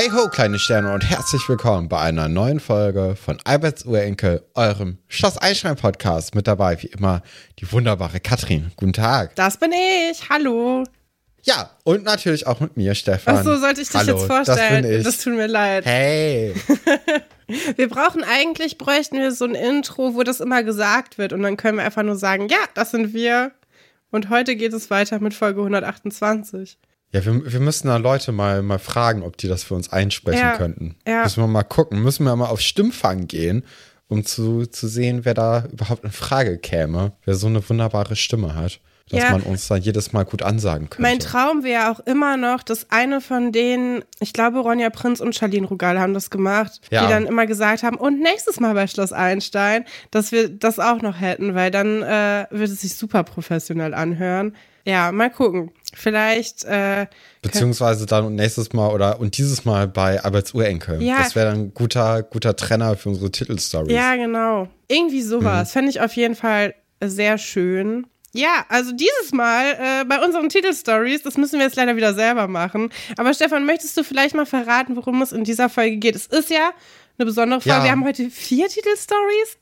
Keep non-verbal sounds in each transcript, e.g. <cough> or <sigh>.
Hey ho, kleine Sterne und herzlich willkommen bei einer neuen Folge von Alberts Urenkel, eurem Schloss Einstein Podcast. Mit dabei wie immer die wunderbare Katrin. Guten Tag. Das bin ich. Hallo. Ja, und natürlich auch mit mir, Stefan. Ach so, sollte ich dich Hallo, jetzt vorstellen? Das, bin ich. das tut mir leid. Hey. <laughs> Wir brauchen eigentlich, bräuchten wir so ein Intro, wo das immer gesagt wird. Und dann können wir einfach nur sagen, ja, das sind wir. Und heute geht es weiter mit Folge 128. Ja, wir, wir müssen da Leute mal, mal fragen, ob die das für uns einsprechen Ja, könnten. ja. Müssen wir mal gucken. Müssen wir mal auf Stimmfang gehen, um zu, zu sehen, wer da überhaupt in Frage käme. Wer so eine wunderbare Stimme hat, dass Ja. man uns dann jedes Mal gut ansagen könnte. Mein Traum wäre auch immer noch, dass eine von denen, ich glaube, Ronja Prinz und Charlene Rugal haben das gemacht, Ja. die dann immer gesagt haben, und nächstes Mal bei Schloss Einstein, dass wir das auch noch hätten, weil dann äh, würde es sich super professionell anhören. Ja, mal gucken. Vielleicht, äh, Beziehungsweise dann nächstes Mal oder und dieses Mal bei Alberts Urenkel. Ja. Das wäre dann ein guter, guter Trenner für unsere Titelstories. Ja, genau. Irgendwie Mhm. sowas. Fände ich auf jeden Fall sehr schön. Ja, also dieses Mal äh, bei unseren Titelstories, das müssen wir jetzt leider wieder selber machen. Aber Stefan, möchtest du vielleicht mal verraten, worum es in dieser Folge geht? Es ist ja eine besondere Folge. Ja. Wir haben heute vier Titelstories.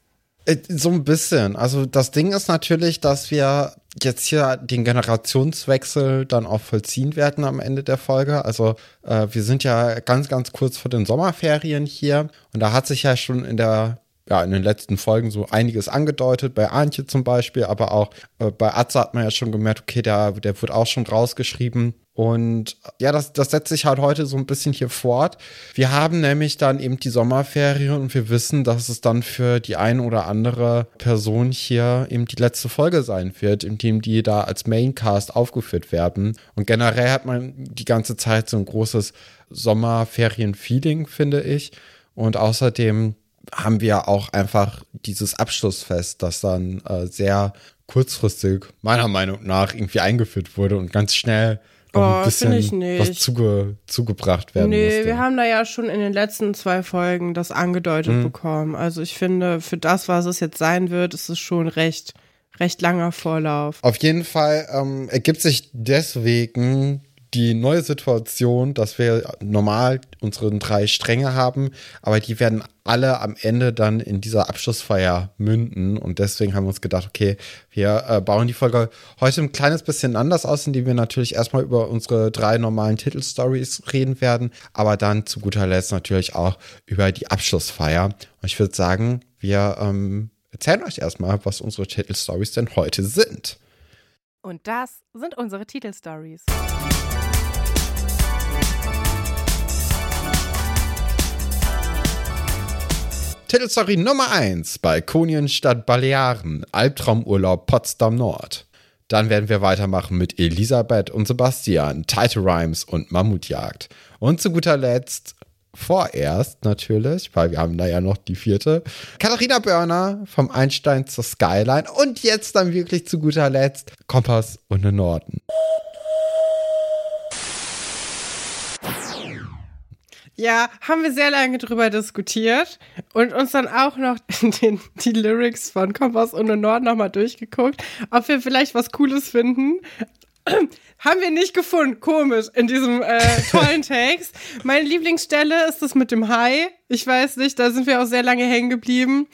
Äh, So ein bisschen. Also das Ding ist natürlich, dass wir jetzt hier den Generationswechsel dann auch vollziehen werden am Ende der Folge. Also äh, wir sind ja ganz, ganz kurz vor den Sommerferien hier und da hat sich ja schon in der ja, in den letzten Folgen so einiges angedeutet, bei Antje zum Beispiel, aber auch äh, bei Atze hat man ja schon gemerkt, okay, der, der wird auch schon rausgeschrieben. Und ja, das, das setzt sich halt heute so ein bisschen hier fort. Wir haben nämlich dann eben die Sommerferien und wir wissen, dass es dann für die ein oder andere Person hier eben die letzte Folge sein wird, in dem die da als Maincast aufgeführt werden. Und generell hat man die ganze Zeit so ein großes Sommerferien-Feeling, finde ich. Und außerdem haben wir auch einfach dieses Abschlussfest, das dann äh, sehr kurzfristig, meiner Meinung nach, irgendwie eingeführt wurde und ganz schnell Oh, ein bisschen finde ich nicht. was zuge zugebracht werden Nee, musste. wir haben da ja schon in den letzten zwei Folgen das angedeutet Mhm. bekommen. Also ich finde, für das, was es jetzt sein wird, ist es schon recht, recht langer Vorlauf. Auf jeden Fall ähm, ergibt sich deswegen die neue Situation, dass wir normal unsere drei Stränge haben, aber die werden alle am Ende dann in dieser Abschlussfeier münden. Und deswegen haben wir uns gedacht, okay, wir äh, bauen die Folge heute ein kleines bisschen anders aus, indem wir natürlich erstmal über unsere drei normalen Titelstories reden werden, aber dann zu guter Letzt natürlich auch über die Abschlussfeier. Und ich würde sagen, wir ähm, erzählen euch erstmal, was unsere Titelstories denn heute sind. Und das sind unsere Titelstories. Titelstory Nummer 1, Balkonien statt Balearen, Albtraumurlaub Potsdam Nord. Dann werden wir weitermachen mit Elisabeth und Sebastian, Title Rhymes und Mammutjagd. Und zu guter Letzt, vorerst natürlich, weil wir haben da ja noch die vierte, Katharina Börner vom Einstein zur Skyline und jetzt dann wirklich zu guter Letzt Kompass und den Norden. Ja, haben wir sehr lange drüber diskutiert und uns dann auch noch <laughs> den, die Lyrics von Kompass und den Nord nochmal durchgeguckt, ob wir vielleicht was Cooles finden. <clears throat> Haben wir nicht gefunden. Komisch in diesem äh, tollen <laughs> Text. Meine Lieblingsstelle ist das mit dem Hai. Ich weiß nicht, da sind wir auch sehr lange hängen geblieben.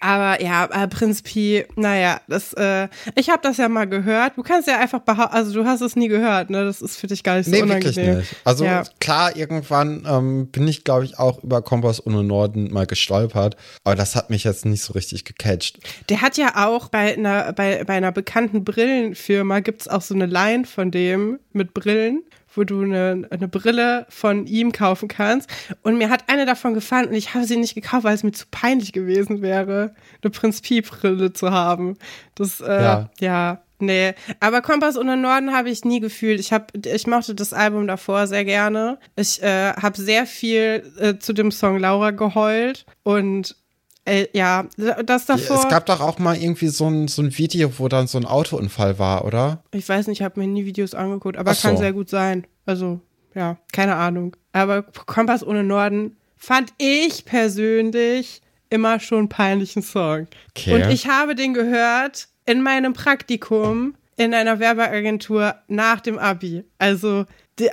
Aber ja, äh, Prinz Pi, naja, das, äh, ich habe das ja mal gehört. Du kannst ja einfach behaupten, also du hast es nie gehört, ne? Das ist für dich gar nicht so Nee, unangenehm. wirklich nicht. Also Ja. klar, irgendwann ähm, bin ich, glaube ich, auch über Kompass und den Norden mal gestolpert, aber das hat mich jetzt nicht so richtig gecatcht. Der hat ja auch bei einer, bei, bei einer bekannten Brillenfirma gibt's auch so eine Line von dem mit Brillen, wo du eine, eine Brille von ihm kaufen kannst. Und mir hat eine davon gefallen und ich habe sie nicht gekauft, weil es mir zu peinlich gewesen wäre, eine Prinz Pi Brille zu haben. Das, äh, Ja. ja. Nee, aber Kompass und den Norden habe ich nie gefühlt. Ich habe, ich mochte das Album davor sehr gerne. Ich äh, habe sehr viel äh, zu dem Song Laura geheult und äh, ja, das davor. Es gab doch auch mal irgendwie so ein, so ein Video, wo dann so ein Autounfall war, oder? Ich weiß nicht, ich habe mir nie Videos angeguckt, aber so. kann sehr gut sein. Also, ja, keine Ahnung. Aber Kompass ohne Norden fand ich persönlich immer schon einen peinlichen Song. Okay. Und ich habe den gehört in meinem Praktikum in einer Werbeagentur nach dem Abi. Also,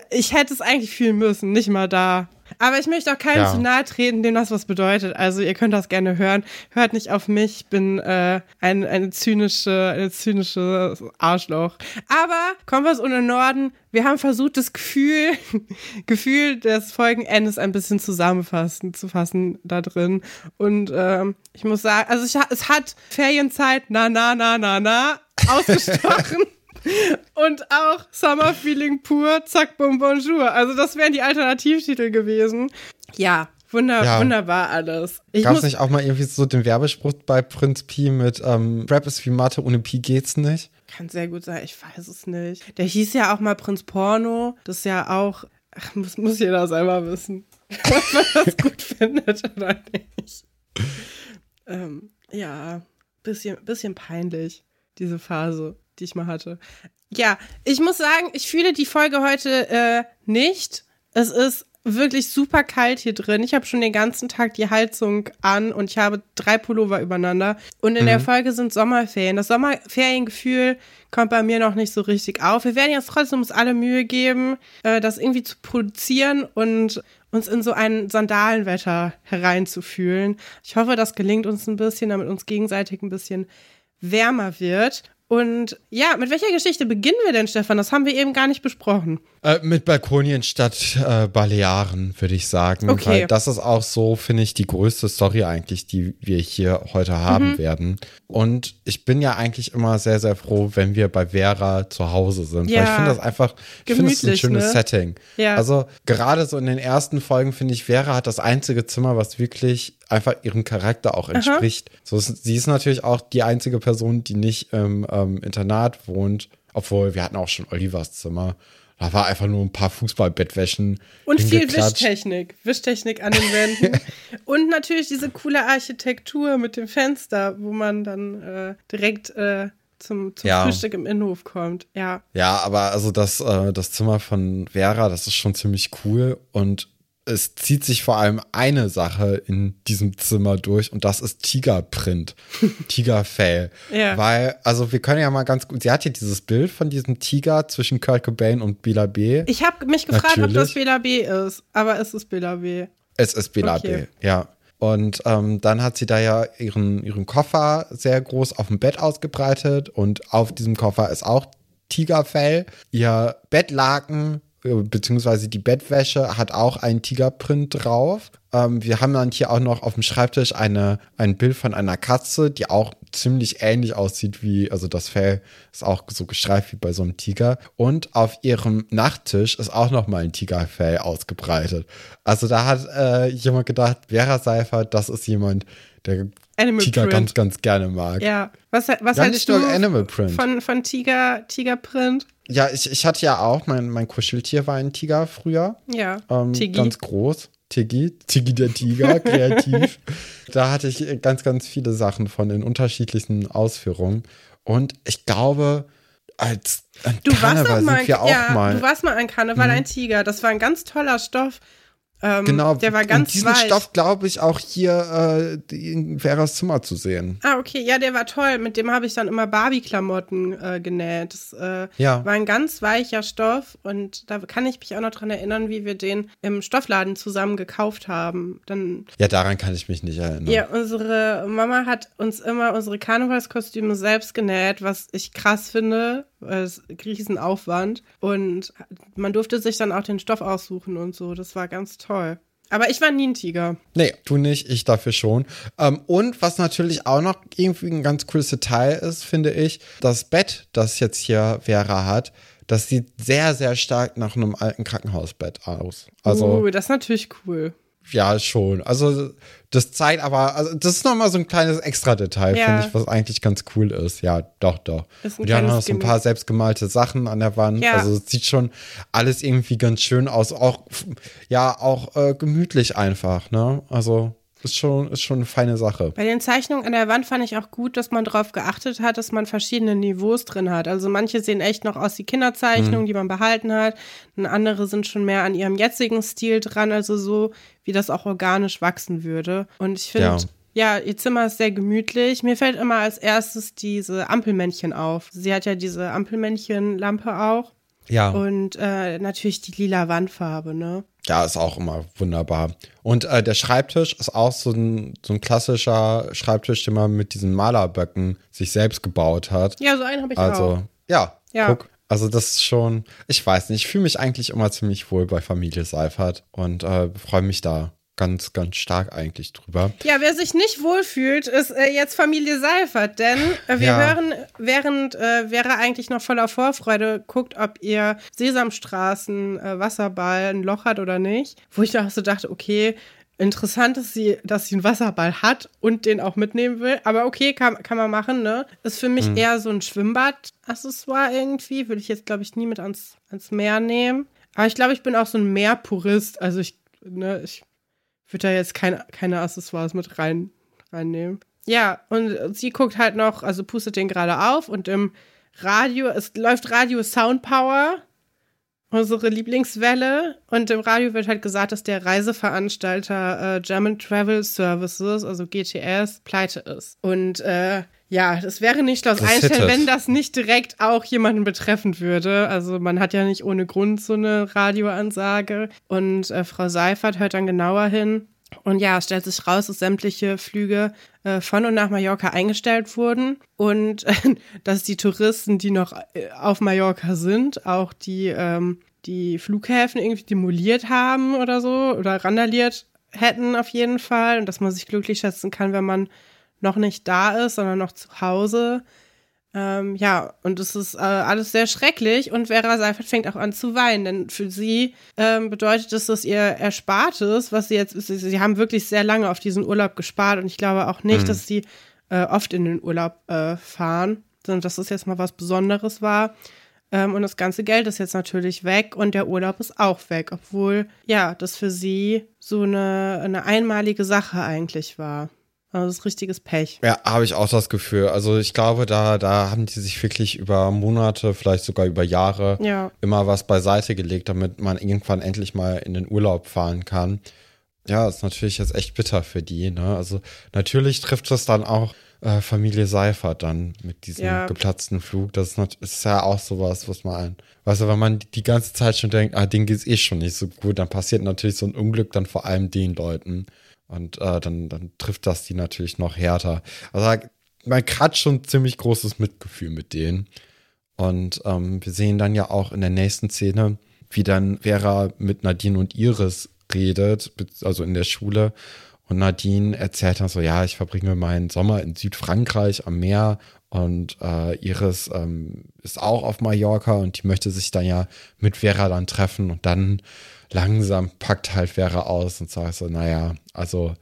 ich hätte es eigentlich fühlen müssen, nicht mal da. Aber ich möchte auch keinem Ja. zu nahe treten, dem das was bedeutet. Also ihr könnt das gerne hören. Hört nicht auf mich. Ich bin äh, ein, eine zynische, eine zynische Arschloch. Aber Kompass ohne Norden. Wir haben versucht, das Gefühl, <laughs> Gefühl des Folgenendes ein bisschen zusammenfassen, zu fassen da drin. Und ähm, ich muss sagen, also ich, es hat Ferienzeit, na, na, na, na, na, ausgestochen. <laughs> <laughs> Und auch Summer Feeling pur, zack, bum, bonjour. Also das wären die Alternativtitel gewesen. Ja, wunder, Ja. wunderbar alles. Ich Gab es nicht auch mal irgendwie so den Werbespruch bei Prinz Pi mit ähm, Rap ist wie Mathe, ohne Pi geht's nicht? kann sehr gut sein, ich weiß es nicht. Der hieß ja auch mal Prinz Porno. Das ist ja auch, ach, muss, muss jeder selber wissen, <laughs> ob man das gut findet oder nicht. Ähm, ja, bisschen, bisschen peinlich, diese Phase, die ich mal hatte. Ja, ich muss sagen, ich fühle die Folge heute äh, nicht. Es ist wirklich super kalt hier drin. Ich habe schon den ganzen Tag die Heizung an und ich habe drei Pullover übereinander. Und in der Folge sind Sommerferien. Das Sommerferiengefühl kommt bei mir noch nicht so richtig auf. Wir werden jetzt trotzdem uns alle Mühe geben, äh, das irgendwie zu produzieren und uns in so ein Sandalenwetter hereinzufühlen. Ich hoffe, das gelingt uns ein bisschen, damit uns gegenseitig ein bisschen wärmer wird. Und ja, mit welcher Geschichte beginnen wir denn, Stefan? Das haben wir eben gar nicht besprochen. Äh, mit Balkonien statt äh, Balearen, würde ich sagen. Okay. Weil das ist auch so, finde ich, die größte Story eigentlich, die wir hier heute haben Mhm. werden. Und ich bin ja eigentlich immer sehr, sehr froh, wenn wir bei Vera zu Hause sind. Ja. Weil ich finde das einfach, ich finde es ein schönes ne? Setting. Ja. Also gerade so in den ersten Folgen, finde ich, Vera hat das einzige Zimmer, was wirklich einfach ihrem Charakter auch entspricht. So ist, sie ist natürlich auch die einzige Person, die nicht im ähm, Internat wohnt. Obwohl, wir hatten auch schon Olivers Zimmer. Da war einfach nur ein paar Fußballbettwäschen. Und viel. Wischtechnik. Wischtechnik an den Wänden. <laughs> Und natürlich diese coole Architektur mit dem Fenster, wo man dann äh, direkt äh, zum, zum Ja. Frühstück im Innenhof kommt. Ja. Ja, aber also das, äh, das Zimmer von Vera, das ist schon ziemlich cool und es zieht sich vor allem eine Sache in diesem Zimmer durch und das ist Tigerprint, <laughs> Tigerfell. Ja. Weil, also wir können ja mal ganz gut, sie hat hier dieses Bild von diesem Tiger zwischen Kurt Cobain und Bela B. Ich habe mich gefragt, ob Natürlich. das Bela B ist, aber es ist Bela B. Es ist Bela Okay. B, ja. Und ähm, dann hat sie da ja ihren, ihren Koffer sehr groß auf dem Bett ausgebreitet und auf diesem Koffer ist auch Tigerfell. Ihr Bettlaken beziehungsweise die Bettwäsche hat auch einen Tigerprint drauf. Ähm, wir haben dann hier auch noch auf dem Schreibtisch eine, ein Bild von einer Katze, die auch ziemlich ähnlich aussieht wie, also das Fell ist auch so gestreift wie bei so einem Tiger. Und auf ihrem Nachttisch ist auch noch mal ein Tigerfell ausgebreitet. Also da hat äh, jemand gedacht, Vera Seifert, das ist jemand, der Animal Tiger Print. ganz, ganz gerne mag. Ja. Was, was Ganz hältst du Animal Print. von, von Tiger, Tigerprint? Ja, ich, ich hatte ja auch, mein, mein Kuscheltier war ein Tiger früher. Ja. Ähm, Tiggy. Ganz groß. Tiggy, Tiggy der Tiger, <laughs> kreativ. da hatte ich ganz, ganz viele Sachen von in unterschiedlichen Ausführungen. Und ich glaube, als an Du warst Karneval auch mal, sind wir auch ja, mal. Mhm. du warst mal an Karneval ein Tiger. Das war ein ganz toller Stoff. Ähm, genau, Der war ganz und diesen weich. Stoff, glaube ich, auch hier äh, in Veras Zimmer zu sehen. Ah, okay, ja, der war toll. Mit dem habe ich dann immer Barbie-Klamotten äh, genäht. Das äh, Ja. war ein ganz weicher Stoff und da kann ich mich auch noch dran erinnern, wie wir den im Stoffladen zusammen gekauft haben. Dann, Ja, daran kann ich mich nicht erinnern. ja, unsere Mama hat uns immer unsere Karnevalskostüme selbst genäht, was ich krass finde. Ist ein Riesenaufwand. Und man durfte sich dann auch den Stoff aussuchen und so. Das war ganz toll. Aber ich war nie ein Tiger. Nee, du nicht, ich dafür schon. Ähm, und was natürlich auch noch irgendwie ein ganz cooles Detail ist, finde ich, das Bett, das jetzt hier Vera hat, das sieht sehr, sehr stark nach einem alten Krankenhausbett aus. Also, uh, das ist natürlich cool. Ja, schon. Also, das zeigt aber, also, das ist nochmal so ein kleines Extra-Detail, Ja. finde ich, was eigentlich ganz cool ist. Ja, doch, doch. Und die haben noch so ein paar selbstgemalte Sachen an der Wand. Ja. Also, es sieht schon alles irgendwie ganz schön aus. Auch, ja, auch äh, gemütlich einfach, ne? Also, ist schon, ist schon eine feine Sache. Bei den Zeichnungen an der Wand fand ich auch gut, dass man darauf geachtet hat, dass man verschiedene Niveaus drin hat. Also manche sehen echt noch aus wie Kinderzeichnungen, die man behalten hat. Und andere sind schon mehr an ihrem jetzigen Stil dran, also so, wie das auch organisch wachsen würde. Und ich finde, Ja. ja. ihr Zimmer ist sehr gemütlich. Mir fällt immer als erstes diese Ampelmännchen auf. Sie hat ja diese Ampelmännchen-Lampe auch. Ja. Und äh, natürlich die lila Wandfarbe, ne? Ja, ist auch immer wunderbar. Und äh, der Schreibtisch ist auch so ein, so ein klassischer Schreibtisch, den man mit diesen Malerböcken sich selbst gebaut hat. Ja, so einen habe ich also, auch. ja, Ja. guck. Also das ist schon, ich weiß nicht, ich fühle mich eigentlich immer ziemlich wohl bei Familie Seifert und äh, freue mich da ganz, ganz stark eigentlich drüber. Ja, wer sich nicht wohlfühlt, ist äh, jetzt Familie Seifert, denn äh, wir Ja. hören, während äh, Vera eigentlich noch voller Vorfreude guckt, ob ihr Sesamstraßen äh, Wasserball ein Loch hat oder nicht, wo ich auch so dachte, okay, interessant ist sie, dass sie einen Wasserball hat und den auch mitnehmen will, aber okay, kann, kann man machen, ne? Ist für mich eher so ein Schwimmbad-Accessoire irgendwie, würde ich jetzt, glaube ich, nie mit ans, ans Meer nehmen. Aber ich glaube, ich bin auch so ein Meerpurist, also ich, ne, ich würde da jetzt keine, keine Accessoires mit rein, reinnehmen. Ja, und sie guckt halt noch, also pustet den gerade auf und im Radio, es läuft Radio Soundpower, unsere Lieblingswelle. Und im Radio wird halt gesagt, dass der Reiseveranstalter äh, German Travel Services, also GTS, pleite ist. Und äh, ja, das wäre nicht einstellen, hittet. wenn das nicht direkt auch jemanden betreffen würde. Also man hat ja nicht ohne Grund so eine Radioansage. Und äh, Frau Seifert hört dann genauer hin. Und ja, es stellt sich raus, dass sämtliche Flüge äh, von und nach Mallorca eingestellt wurden und äh, <laughs> dass die Touristen, die noch äh, auf Mallorca sind, auch die, ähm, die Flughäfen irgendwie demoliert haben oder so oder randaliert hätten auf jeden Fall und dass man sich glücklich schätzen kann, wenn man noch nicht da ist, sondern noch zu Hause. Ähm, ja, und es ist äh, alles sehr schrecklich und Vera Seifert fängt auch an zu weinen, denn für sie ähm, bedeutet es, dass ihr Erspartes, was sie jetzt, sie, sie haben wirklich sehr lange auf diesen Urlaub gespart und ich glaube auch nicht, dass sie äh, oft in den Urlaub äh, fahren, sondern dass das jetzt mal was Besonderes war. Ähm, und das ganze Geld ist jetzt natürlich weg und der Urlaub ist auch weg, obwohl, ja, das für sie so eine, eine einmalige Sache eigentlich war. Also das ist richtiges Pech. Ja, habe ich auch das Gefühl. Also ich glaube, da, da haben die sich wirklich über Monate, vielleicht sogar über Jahre Ja. immer was beiseite gelegt, damit man irgendwann endlich mal in den Urlaub fahren kann. Ja, ist natürlich jetzt echt bitter für die. Ne? Also natürlich trifft es dann auch äh, Familie Seifert dann mit diesem Ja. geplatzten Flug. Das ist, nat- ist ja auch sowas, was man, weißt du, wenn man die ganze Zeit schon denkt, ah, denen geht's eh schon nicht so gut, dann passiert natürlich so ein Unglück dann vor allem den Leuten. Und äh, dann, dann trifft das die natürlich noch härter. Also man hat schon ziemlich großes Mitgefühl mit denen. Und ähm, wir sehen dann ja auch in der nächsten Szene, wie dann Vera mit Nadine und Iris redet, also in der Schule. Und Nadine erzählt dann so, ja, ich verbringe meinen Sommer in Südfrankreich am Meer und äh, Iris ähm, ist auch auf Mallorca und die möchte sich dann ja mit Vera dann treffen und dann langsam packt halt Vera aus und sagt so, naja, also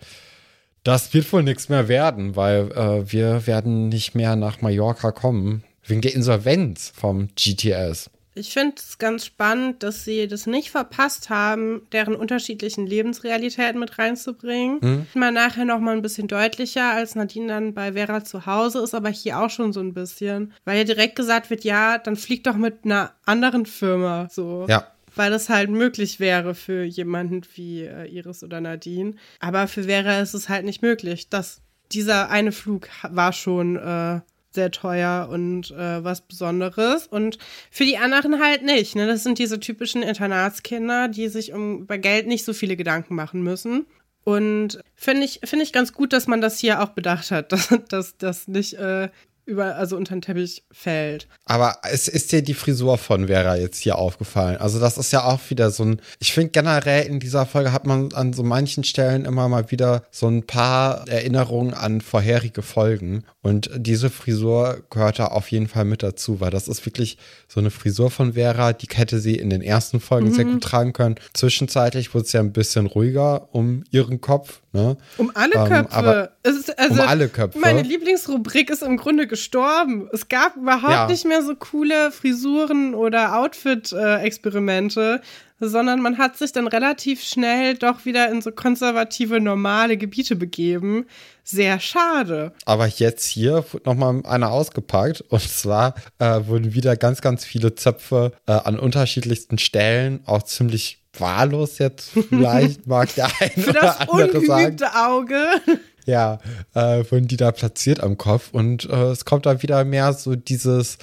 das wird wohl nichts mehr werden, weil äh, wir werden nicht mehr nach Mallorca kommen, wegen der Insolvenz vom GTS. Ich finde es ganz spannend, dass sie das nicht verpasst haben, deren unterschiedlichen Lebensrealitäten mit reinzubringen. Mal nachher noch mal ein bisschen deutlicher, als Nadine dann bei Vera zu Hause ist, aber hier auch schon so ein bisschen, weil ja direkt gesagt wird, ja, dann flieg doch mit einer anderen Firma so. Ja, Weil das halt möglich wäre für jemanden wie äh, Iris oder Nadine. Aber für Vera ist es halt nicht möglich. Das, dieser eine Flug war schon äh, sehr teuer und äh, was Besonderes. Und für die anderen halt nicht. Ne? Das sind diese typischen Internatskinder, die sich um über Geld nicht so viele Gedanken machen müssen. Und finde ich, finde ich ganz gut, dass man das hier auch bedacht hat, <laughs> dass das nicht äh, über, also unter den Teppich fällt. aber es ist dir die Frisur von Vera jetzt hier aufgefallen. Also das ist ja auch wieder so ein, ich finde generell in dieser Folge hat man an so manchen Stellen immer mal wieder so ein paar Erinnerungen an vorherige Folgen. Und diese Frisur gehört da auf jeden Fall mit dazu, weil das ist wirklich so eine Frisur von Vera, die hätte sie in den ersten Folgen sehr gut tragen können. Zwischenzeitlich wurde es ja ein bisschen ruhiger um ihren Kopf. Ne? Um alle Ähm, Köpfe. aber es ist, also, um alle Köpfe. Meine Lieblingsrubrik ist im Grunde gestorben. Es gab überhaupt Ja. nicht mehr so coole Frisuren oder Outfit-Experimente, sondern man hat sich dann relativ schnell doch wieder in so konservative, normale Gebiete begeben. Sehr schade. Aber jetzt hier wurde nochmal einer ausgepackt. Und zwar äh, wurden wieder ganz, ganz viele Zöpfe äh, an unterschiedlichsten Stellen, auch ziemlich wahllos jetzt <laughs> vielleicht, mag der eine Für das oder andere sagen. ungeübte Auge. Ja, äh, wurden die da platziert am Kopf. Und äh, es kommt da wieder mehr so dieses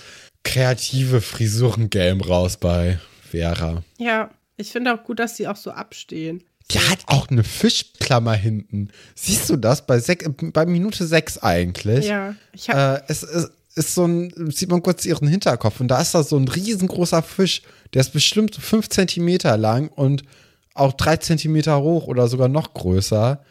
kreative Frisuren-Game raus bei Vera. Ja, ich finde auch gut, dass die auch so abstehen. Die hat auch eine Fischklammer hinten. Siehst du das? Bei, sech, bei Minute 6 eigentlich. Ja, ich hab äh, es ist, ist so ein, sieht man kurz ihren Hinterkopf und da ist da so ein riesengroßer Fisch, der ist bestimmt so 5 Zentimeter lang und auch 3 Zentimeter hoch oder sogar noch größer.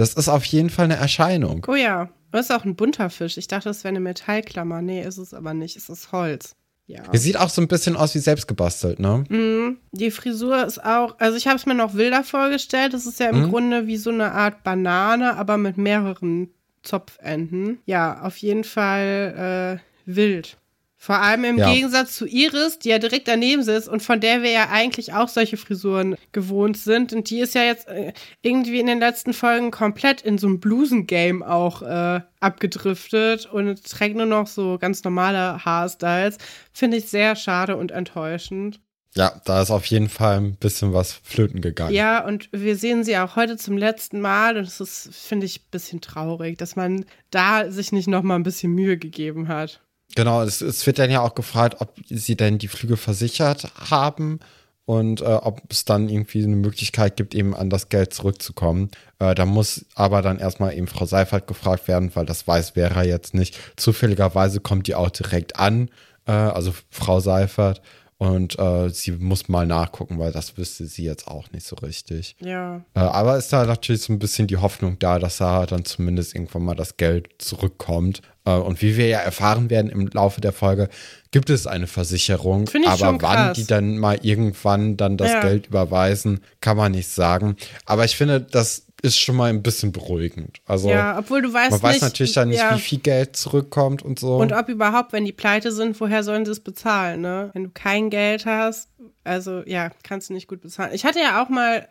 Das ist auf jeden Fall eine Erscheinung. Oh ja, das ist auch ein bunter Fisch. Ich dachte, das wäre eine Metallklammer. Nee, ist es aber nicht. Es ist Holz. Ja. Er sieht auch so ein bisschen aus wie selbst gebastelt, ne? Mm, die Frisur ist auch, also ich habe es mir noch wilder vorgestellt. Das ist ja im mm. Grunde wie so eine Art Banane, aber mit mehreren Zopfenden. Ja, auf jeden Fall äh, wild. Vor allem im ja. Gegensatz zu Iris, die ja direkt daneben sitzt und von der wir ja eigentlich auch solche Frisuren gewohnt sind. Und die ist ja jetzt äh, irgendwie in den letzten Folgen komplett in so ein Blusen-Game auch äh, abgedriftet und trägt nur noch so ganz normale Haarstyles. Finde ich sehr schade und enttäuschend. Ja, da ist auf jeden Fall ein bisschen was flöten gegangen. Ja, und wir sehen sie auch heute zum letzten Mal und es ist, finde ich, ein bisschen traurig, dass man da sich nicht noch mal ein bisschen Mühe gegeben hat. Genau, es, es, wird dann ja auch gefragt, ob sie denn die Flüge versichert haben und äh, ob es dann irgendwie eine Möglichkeit gibt, eben an das Geld zurückzukommen. Äh, da muss aber dann erstmal eben Frau Seifert gefragt werden, weil das weiß Vera jetzt nicht. Zufälligerweise kommt die auch direkt an, äh, also Frau Seifert. Und äh, sie muss mal nachgucken, weil das wüsste sie jetzt auch nicht so richtig. Ja. Äh, aber ist da natürlich so ein bisschen die Hoffnung da, dass da dann zumindest irgendwann mal das Geld zurückkommt. Äh, und wie wir ja erfahren werden im Laufe der Folge, gibt es eine Versicherung. Find ich aber schon wann krass. die dann mal irgendwann dann das Ja. Geld überweisen, kann man nicht sagen. Aber ich finde, das ist schon mal ein bisschen beruhigend. Also ja, obwohl du weißt man weiß nicht, natürlich dann nicht, ja. wie viel Geld zurückkommt und so. Und ob überhaupt, wenn die pleite sind, woher sollen sie es bezahlen, ne? Wenn du kein Geld hast, also ja, kannst du nicht gut bezahlen. Ich hatte ja auch mal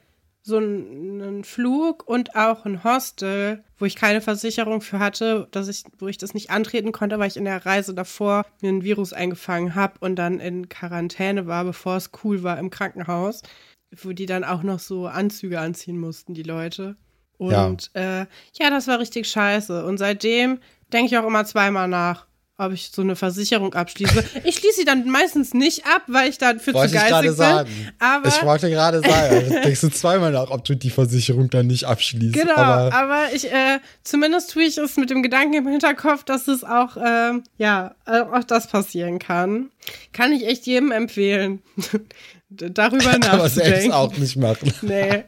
so einen, Flug und auch ein Hostel, wo ich keine Versicherung für hatte, dass ich, wo ich das nicht antreten konnte, weil ich in der Reise davor mir ein Virus eingefangen habe und dann in Quarantäne war, bevor es cool war im Krankenhaus, wo die dann auch noch so Anzüge anziehen mussten, die Leute. Und ja, äh, ja das war richtig scheiße. Und seitdem denke ich auch immer zweimal nach, ob ich so eine Versicherung abschließe. <laughs> Ich schließe sie dann meistens nicht ab, weil ich dafür Wollte zu ich gerade geizig sagen. bin. Aber ich wollte gerade sagen, da <laughs> denkst du zweimal nach, ob du die Versicherung dann nicht abschließt. Genau, aber, aber, ich, äh, zumindest tue ich es mit dem Gedanken im Hinterkopf, dass es auch, ähm, ja, äh, auch das passieren kann. Kann ich echt jedem empfehlen, <laughs> darüber nachzudenken. aber selbst auch nicht machen. Nee.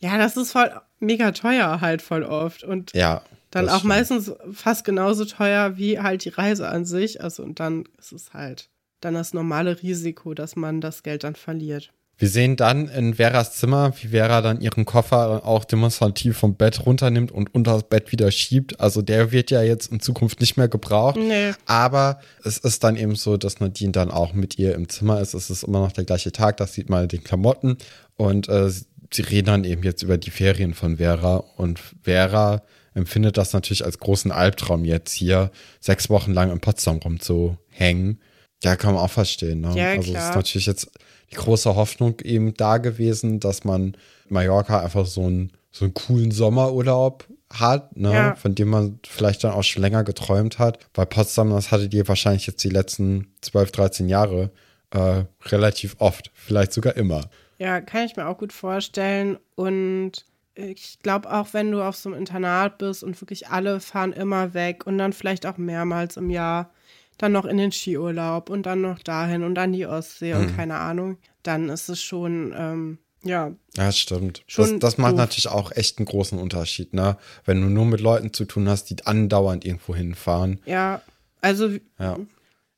Ja, das ist voll mega teuer halt voll oft. Und Ja. Dann das auch stimmt. meistens fast genauso teuer wie halt die Reise an sich. Also und dann ist es halt dann das normale Risiko, dass man das Geld dann verliert. Wir sehen dann in Veras Zimmer, wie Vera dann ihren Koffer auch demonstrativ vom Bett runternimmt und unter das Bett wieder schiebt. Also der wird ja jetzt in Zukunft nicht mehr gebraucht. Nee. Aber es ist dann eben so, dass Nadine dann auch mit ihr im Zimmer ist. Es ist immer noch der gleiche Tag, das sieht man in den Klamotten. Und äh, sie reden dann eben jetzt über die Ferien von Vera. Und Vera empfindet das natürlich als großen Albtraum jetzt hier, sechs Wochen lang in Potsdam rumzuhängen. Ja, kann man auch verstehen. Ne? Ja, also es klar. ist natürlich jetzt die große Hoffnung eben da gewesen, dass man Mallorca einfach so einen, so einen coolen Sommerurlaub hat, ne? Ja. von dem man vielleicht dann auch schon länger geträumt hat. Bei Potsdam, das hattet ihr wahrscheinlich jetzt die letzten 12, 13 Jahre äh, relativ oft, vielleicht sogar immer. Ja, kann ich mir auch gut vorstellen. Und ich glaube auch, wenn du auf so einem Internat bist und wirklich alle fahren immer weg und dann vielleicht auch mehrmals im Jahr, dann noch in den Skiurlaub und dann noch dahin und dann die Ostsee und keine Ahnung, dann ist es schon, ähm, ja, Ja, stimmt. Schon das, das macht natürlich auch echt einen großen Unterschied, ne? Wenn du nur mit Leuten zu tun hast, die andauernd irgendwo hinfahren. ja, also Ja.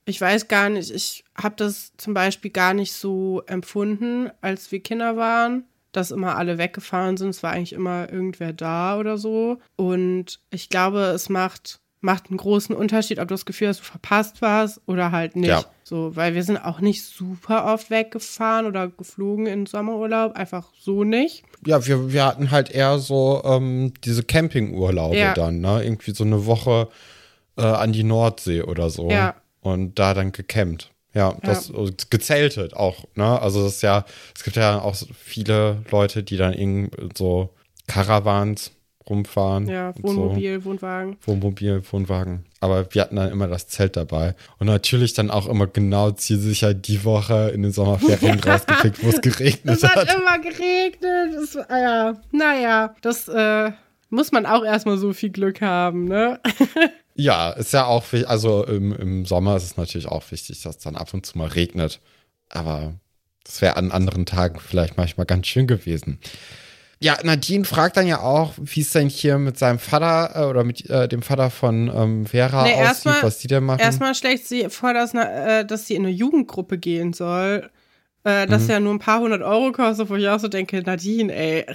ich weiß gar nicht, ich habe das zum Beispiel gar nicht so empfunden, als wir Kinder waren, dass immer alle weggefahren sind. Es war eigentlich immer irgendwer da oder so. Und ich glaube, es macht, macht einen großen Unterschied, ob du das Gefühl hast, du verpasst warst oder halt nicht. Ja. So, weil wir sind auch nicht super oft weggefahren oder geflogen in Sommerurlaub, einfach so nicht. Ja, wir, wir hatten halt eher so ähm, diese Campingurlaube Ja. dann, ne? Irgendwie so eine Woche äh, an die Nordsee oder so. Ja. Und da dann gecampt. Ja, das und gezeltet auch, ne? Also das ist ja, es gibt ja auch viele Leute, die dann in so Caravans rumfahren. Ja, Wohnmobil, so. Wohnwagen. Wohnmobil, Wohnwagen. Aber wir hatten dann immer das Zelt dabei. Und natürlich dann auch immer genau zielsicher die Woche in den Sommerferien <laughs> rausgepickt, wo es geregnet hat. Es hat immer geregnet. Ah ja, naja, das äh, muss man auch erstmal so viel Glück haben, ne? <laughs> ja, ist ja auch wichtig. Also im, im Sommer ist es natürlich auch wichtig, dass es dann ab und zu mal regnet. Aber das wäre an anderen Tagen vielleicht manchmal ganz schön gewesen. Ja, Nadine fragt dann ja auch, wie es denn hier mit seinem Vater äh, oder mit äh, dem Vater von ähm, Vera nee, aussieht, mal, was die denn machen. Erstmal schlägt sie vor, dass, äh, dass sie in eine Jugendgruppe gehen soll. Äh, das mhm. ja nur ein paar hundert Euro kostet, wo ich auch so denke, Nadine, ey.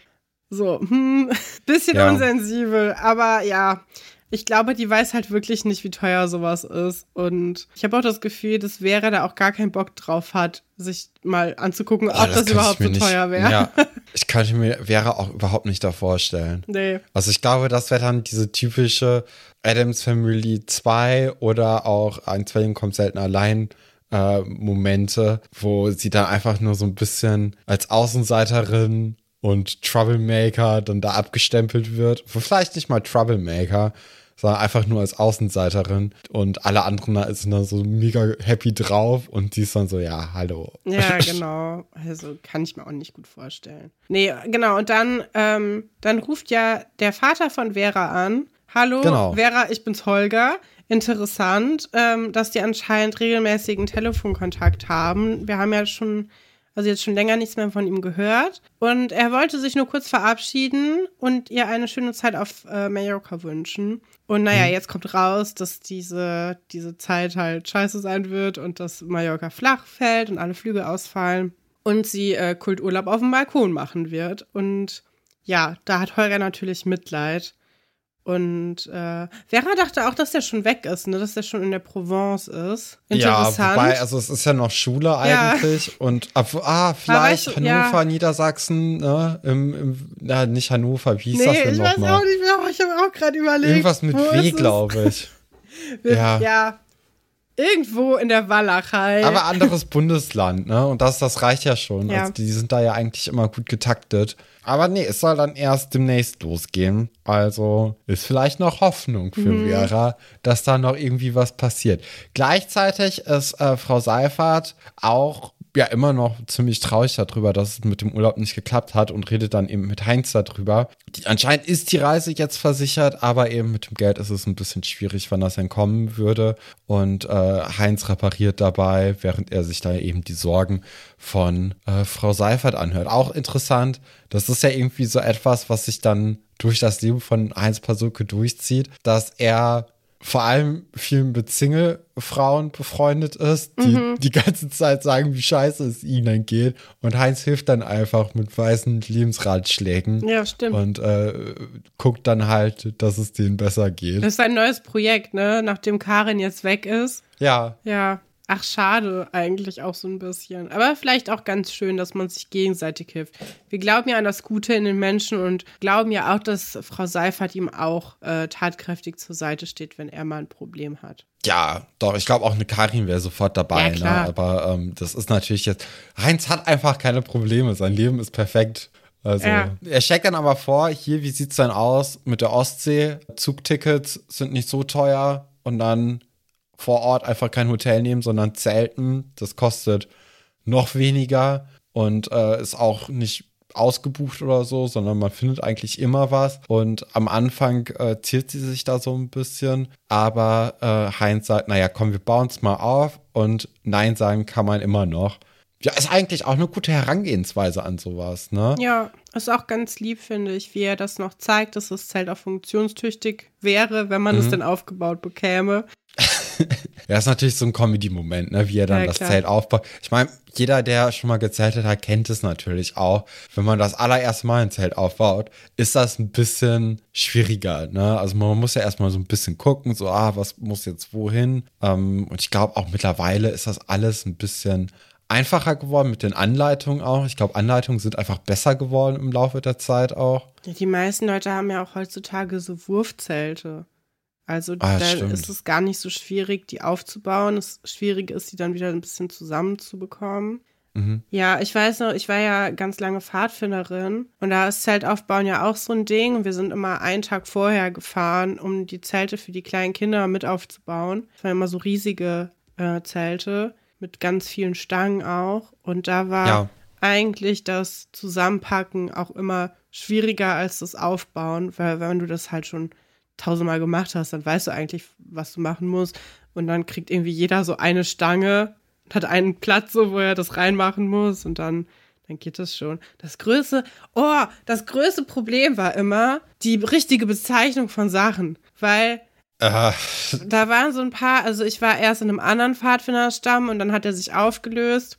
<laughs> so, hm, <laughs> bisschen ja. unsensibel, aber ja ich glaube, die weiß halt wirklich nicht, wie teuer sowas ist. Und ich habe auch das Gefühl, dass Vera da auch gar keinen Bock drauf hat, sich mal anzugucken, oh, ob das, das überhaupt so nicht, teuer wäre. Ja, <laughs> ich kann mir Vera auch überhaupt nicht da vorstellen. Nee. Also ich glaube, das wäre dann diese typische Adams Family 2 oder auch ein Zwilling kommt selten allein. Äh, Momente, wo sie dann einfach nur so ein bisschen als Außenseiterin und Troublemaker dann da abgestempelt wird. Vielleicht nicht mal Troublemaker, sondern einfach nur als Außenseiterin und alle anderen sind dann so mega happy drauf und sie ist dann so, ja, hallo. Ja, genau. Also kann ich mir auch nicht gut vorstellen. Nee, genau. Und dann, ähm, dann ruft ja der Vater von Vera an. Hallo, genau. Vera, ich bin's Holger. Interessant, ähm, dass die anscheinend regelmäßigen Telefonkontakt haben. Wir haben ja schon also jetzt schon länger nichts mehr von ihm gehört. Und er wollte sich nur kurz verabschieden und ihr eine schöne Zeit auf äh, Mallorca wünschen. Und naja, mhm. jetzt kommt raus, dass diese, diese Zeit halt scheiße sein wird und dass Mallorca flach fällt und alle Flüge ausfallen. Und sie äh, Kulturlaub auf dem Balkon machen wird. Und ja, da hat Holger natürlich Mitleid. Und äh, Vera dachte auch, dass der schon weg ist, ne? dass der schon in der Provence ist. Interessant. Ja, wobei, also es ist ja noch Schule eigentlich. Ja. Und ab, ah, vielleicht weißt du, Hannover, ja. Niedersachsen, ne? Im, im, ja, nicht Hannover, wie hieß nee, das denn nochmal? Ich weiß auch nicht mehr, ich habe auch gerade überlegt. Irgendwas mit W, glaube ich. <laughs> ja. ja. Irgendwo in der Walachei. Aber <laughs> anderes Bundesland, ne? Und das, das reicht ja schon. Ja. Also die sind da ja eigentlich immer gut getaktet. Aber nee, es soll dann erst demnächst losgehen. Also ist vielleicht noch Hoffnung für mhm. Vera, dass da noch irgendwie was passiert. Gleichzeitig ist äh, Frau Seifert auch ja immer noch ziemlich traurig darüber, dass es mit dem Urlaub nicht geklappt hat und redet dann eben mit Heinz darüber. Die, anscheinend ist die Reise jetzt versichert, aber eben mit dem Geld ist es ein bisschen schwierig, wann das denn kommen würde. Und äh, Heinz repariert dabei, während er sich da eben die Sorgen von äh, Frau Seifert anhört. Auch interessant, das ist ja irgendwie so etwas, was sich dann durch das Leben von Heinz Pasuke durchzieht, dass er vor allem vielen mit Single-Frauen befreundet ist, die mhm. die ganze Zeit sagen, wie scheiße es ihnen geht. Und Heinz hilft dann einfach mit weißen Lebensratschlägen. Ja, stimmt. Und äh, guckt dann halt, dass es denen besser geht. Das ist ein neues Projekt, ne? Nachdem Karin jetzt weg ist. Ja. Ja. Ach, schade eigentlich auch so ein bisschen. Aber vielleicht auch ganz schön, dass man sich gegenseitig hilft. Wir glauben ja an das Gute in den Menschen und glauben ja auch, dass Frau Seifert ihm auch äh, tatkräftig zur Seite steht, wenn er mal ein Problem hat. Ja, doch, ich glaube auch eine Karin wäre sofort dabei. Ja, ne? Aber ähm, das ist natürlich jetzt. Heinz hat einfach keine Probleme. Sein Leben ist perfekt. Also, ja. er checkt dann aber vor, hier, wie sieht's denn aus mit der Ostsee? Zugtickets sind nicht so teuer und dann vor Ort einfach kein Hotel nehmen, sondern zelten. Das kostet noch weniger und äh, ist auch nicht ausgebucht oder so, sondern man findet eigentlich immer was. Und am Anfang äh, ziert sie sich da so ein bisschen, aber äh, Heinz sagt, naja, komm, wir bauen es mal auf und Nein sagen kann man immer noch. Ja, ist eigentlich auch eine gute Herangehensweise an sowas, ne? Ja, ist auch ganz lieb, finde ich, wie er das noch zeigt, dass das Zelt auch funktionstüchtig wäre, wenn man mhm. es denn aufgebaut bekäme. <laughs> ja, ist natürlich so ein Comedy-Moment, ne, wie er dann ja, das Zelt aufbaut. Ich meine, jeder, der schon mal gezeltet hat, kennt es natürlich auch. Wenn man das allererste Mal ein Zelt aufbaut, ist das ein bisschen schwieriger. Ne? Also man muss ja erstmal so ein bisschen gucken, so, ah, was muss jetzt wohin? Ähm, und ich glaube auch mittlerweile ist das alles ein bisschen einfacher geworden mit den Anleitungen auch. Ich glaube, Anleitungen sind einfach besser geworden im Laufe der Zeit auch. Die meisten Leute haben ja auch heutzutage so Wurfzelte. Also ah, da stimmt. ist es gar nicht so schwierig, die aufzubauen. Das Schwierige ist, die dann wieder ein bisschen zusammenzubekommen. Mhm. Ja, ich weiß noch, ich war ja ganz lange Pfadfinderin und da ist Zeltaufbauen ja auch so ein Ding. Und wir sind immer einen Tag vorher gefahren, um die Zelte für die kleinen Kinder mit aufzubauen. Es waren immer so riesige äh, Zelte mit ganz vielen Stangen auch. Und da war Ja. eigentlich das Zusammenpacken auch immer schwieriger als das Aufbauen, weil wenn du das halt schon tausendmal gemacht hast, dann weißt du eigentlich, was du machen musst. Und dann kriegt irgendwie jeder so eine Stange und hat einen Platz, so, wo er das reinmachen muss und dann, dann geht das schon. Das größte, oh, das größte Problem war immer die richtige Bezeichnung von Sachen, weil Äh, da waren so ein paar, also ich war erst in einem anderen Pfadfinderstamm und dann hat er sich aufgelöst,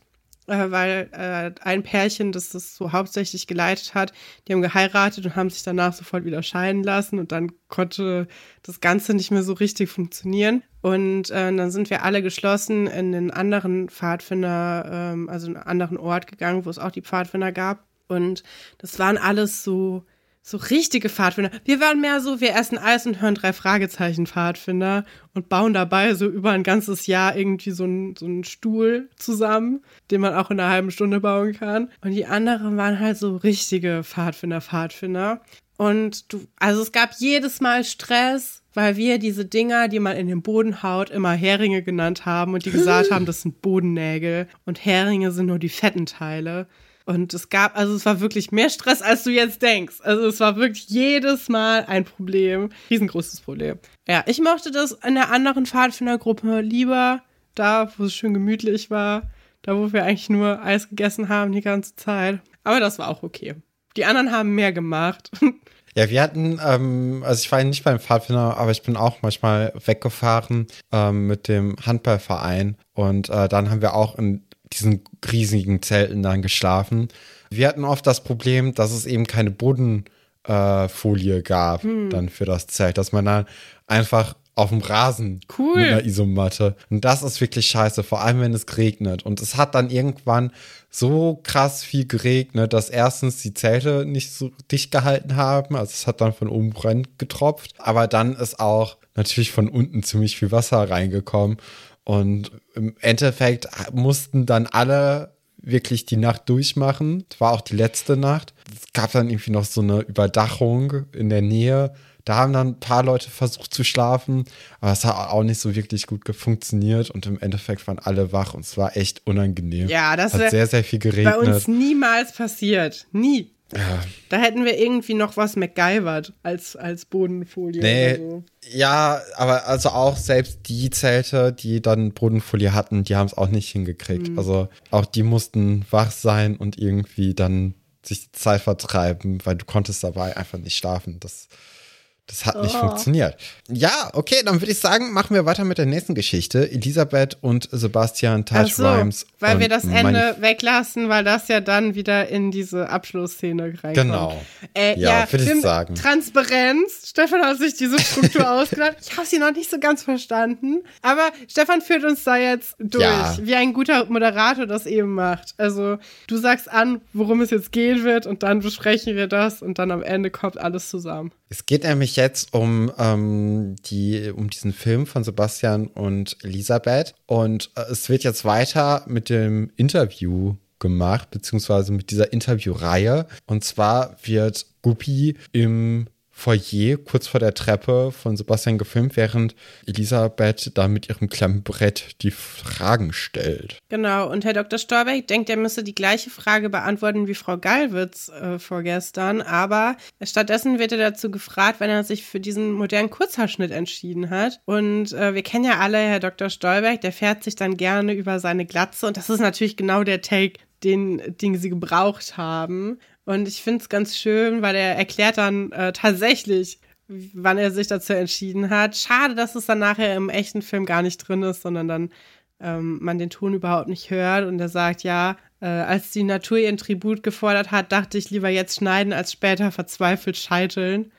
äh, weil äh, ein Pärchen, das das so hauptsächlich geleitet hat, die haben geheiratet und haben sich danach sofort wieder scheiden lassen und dann konnte das Ganze nicht mehr so richtig funktionieren. Und äh, dann sind wir alle geschlossen in den anderen Pfadfinder, ähm, also in einen anderen Ort gegangen, wo es auch die Pfadfinder gab. Und das waren alles so so richtige Pfadfinder. Wir waren mehr so, wir essen Eis und hören drei Fragezeichen Pfadfinder und bauen dabei so über ein ganzes Jahr irgendwie so einen so einen Stuhl zusammen, den man auch in einer halben Stunde bauen kann. Und die anderen waren halt so richtige Pfadfinder, Pfadfinder. Und du, also es gab jedes Mal Stress, weil wir diese Dinger, die man in den Boden haut, immer Heringe genannt haben und die gesagt <laughs> haben, das sind Bodennägel und Heringe sind nur die fetten Teile. Und es gab, also es war wirklich mehr Stress, als du jetzt denkst. Also es war wirklich jedes Mal ein Problem. Riesengroßes Problem. Ja, ich mochte das in der anderen Pfadfindergruppe lieber, da, wo es schön gemütlich war, da, wo wir eigentlich nur Eis gegessen haben die ganze Zeit. Aber das war auch okay. Die anderen haben mehr gemacht. <laughs> Ja, wir hatten, ähm, also ich war nicht beim Pfadfinder, aber ich bin auch manchmal weggefahren ähm, mit dem Handballverein und äh, dann haben wir auch in diesen riesigen Zelten dann geschlafen. Wir hatten oft das Problem, dass es eben keine Bodenfolie äh, gab dann für das Zelt, dass man dann einfach auf dem Rasen Cool. mit einer Isomatte. Und das ist wirklich scheiße, vor allem wenn es regnet. Und es hat dann irgendwann so krass viel geregnet, dass erstens die Zelte nicht so dicht gehalten haben. Also es hat dann von oben rein getropft. Aber dann ist auch natürlich von unten ziemlich viel Wasser reingekommen. Und im Endeffekt mussten dann alle wirklich die Nacht durchmachen. Das war auch die letzte Nacht. Es gab dann irgendwie noch so eine Überdachung in der Nähe. Da haben dann ein paar Leute versucht zu schlafen, aber es hat auch nicht so wirklich gut funktioniert und im Endeffekt waren alle wach und es war echt unangenehm. Ja, das hat sehr, sehr viel Bei geregnet. uns niemals passiert. Nie. Ja. Da hätten wir irgendwie noch was MacGyvert als, als Bodenfolie Nee, oder so. ja, aber also auch selbst die Zelte, die dann Bodenfolie hatten, die haben es auch nicht hingekriegt. Mhm. Also auch die mussten wach sein und irgendwie dann sich die Zeit vertreiben, weil du konntest dabei einfach nicht schlafen. Das, das hat nicht Oh. funktioniert. Ja, okay, dann würde ich sagen, machen wir weiter mit der nächsten Geschichte. Elisabeth und Sebastian Touch so, Rhymes. weil wir das Ende weglassen, weil das ja dann wieder in diese Abschlussszene reinkommt. Genau. Äh, Ja, ja, würde ich sagen. Transparenz. Stefan hat sich diese Struktur <laughs> ausgedacht. Ich habe sie noch nicht so ganz verstanden. Aber Stefan führt uns da jetzt durch, Ja. wie ein guter Moderator das eben macht. Also du sagst an, worum es jetzt gehen wird und dann besprechen wir das und dann am Ende kommt alles zusammen. Es geht nämlich jetzt um, ähm, die, um diesen Film von Sebastian und Elisabeth. Und äh, es wird jetzt weiter mit dem Interview gemacht, beziehungsweise mit dieser Interviewreihe. Und zwar wird Guppi im Foyer kurz vor der Treppe von Sebastian gefilmt, während Elisabeth da mit ihrem Klemmbrett die Fragen stellt. Genau, und Herr Dr. Storbeck denkt, er müsse die gleiche Frage beantworten wie Frau Gallwitz äh, vorgestern, aber stattdessen wird er dazu gefragt, wenn er sich für diesen modernen Kurzhaarschnitt entschieden hat. Und äh, wir kennen ja alle Herr Dr. Stolberg, der fährt sich dann gerne über seine Glatze und das ist natürlich genau der Take, den, den sie gebraucht haben. Und ich finde es ganz schön, weil er erklärt dann äh, tatsächlich, wann er sich dazu entschieden hat. Schade, dass es dann nachher im echten Film gar nicht drin ist, sondern dann ähm, man den Ton überhaupt nicht hört. Und er sagt, ja, äh, als die Natur ihren Tribut gefordert hat, dachte ich lieber jetzt schneiden, als später verzweifelt scheiteln.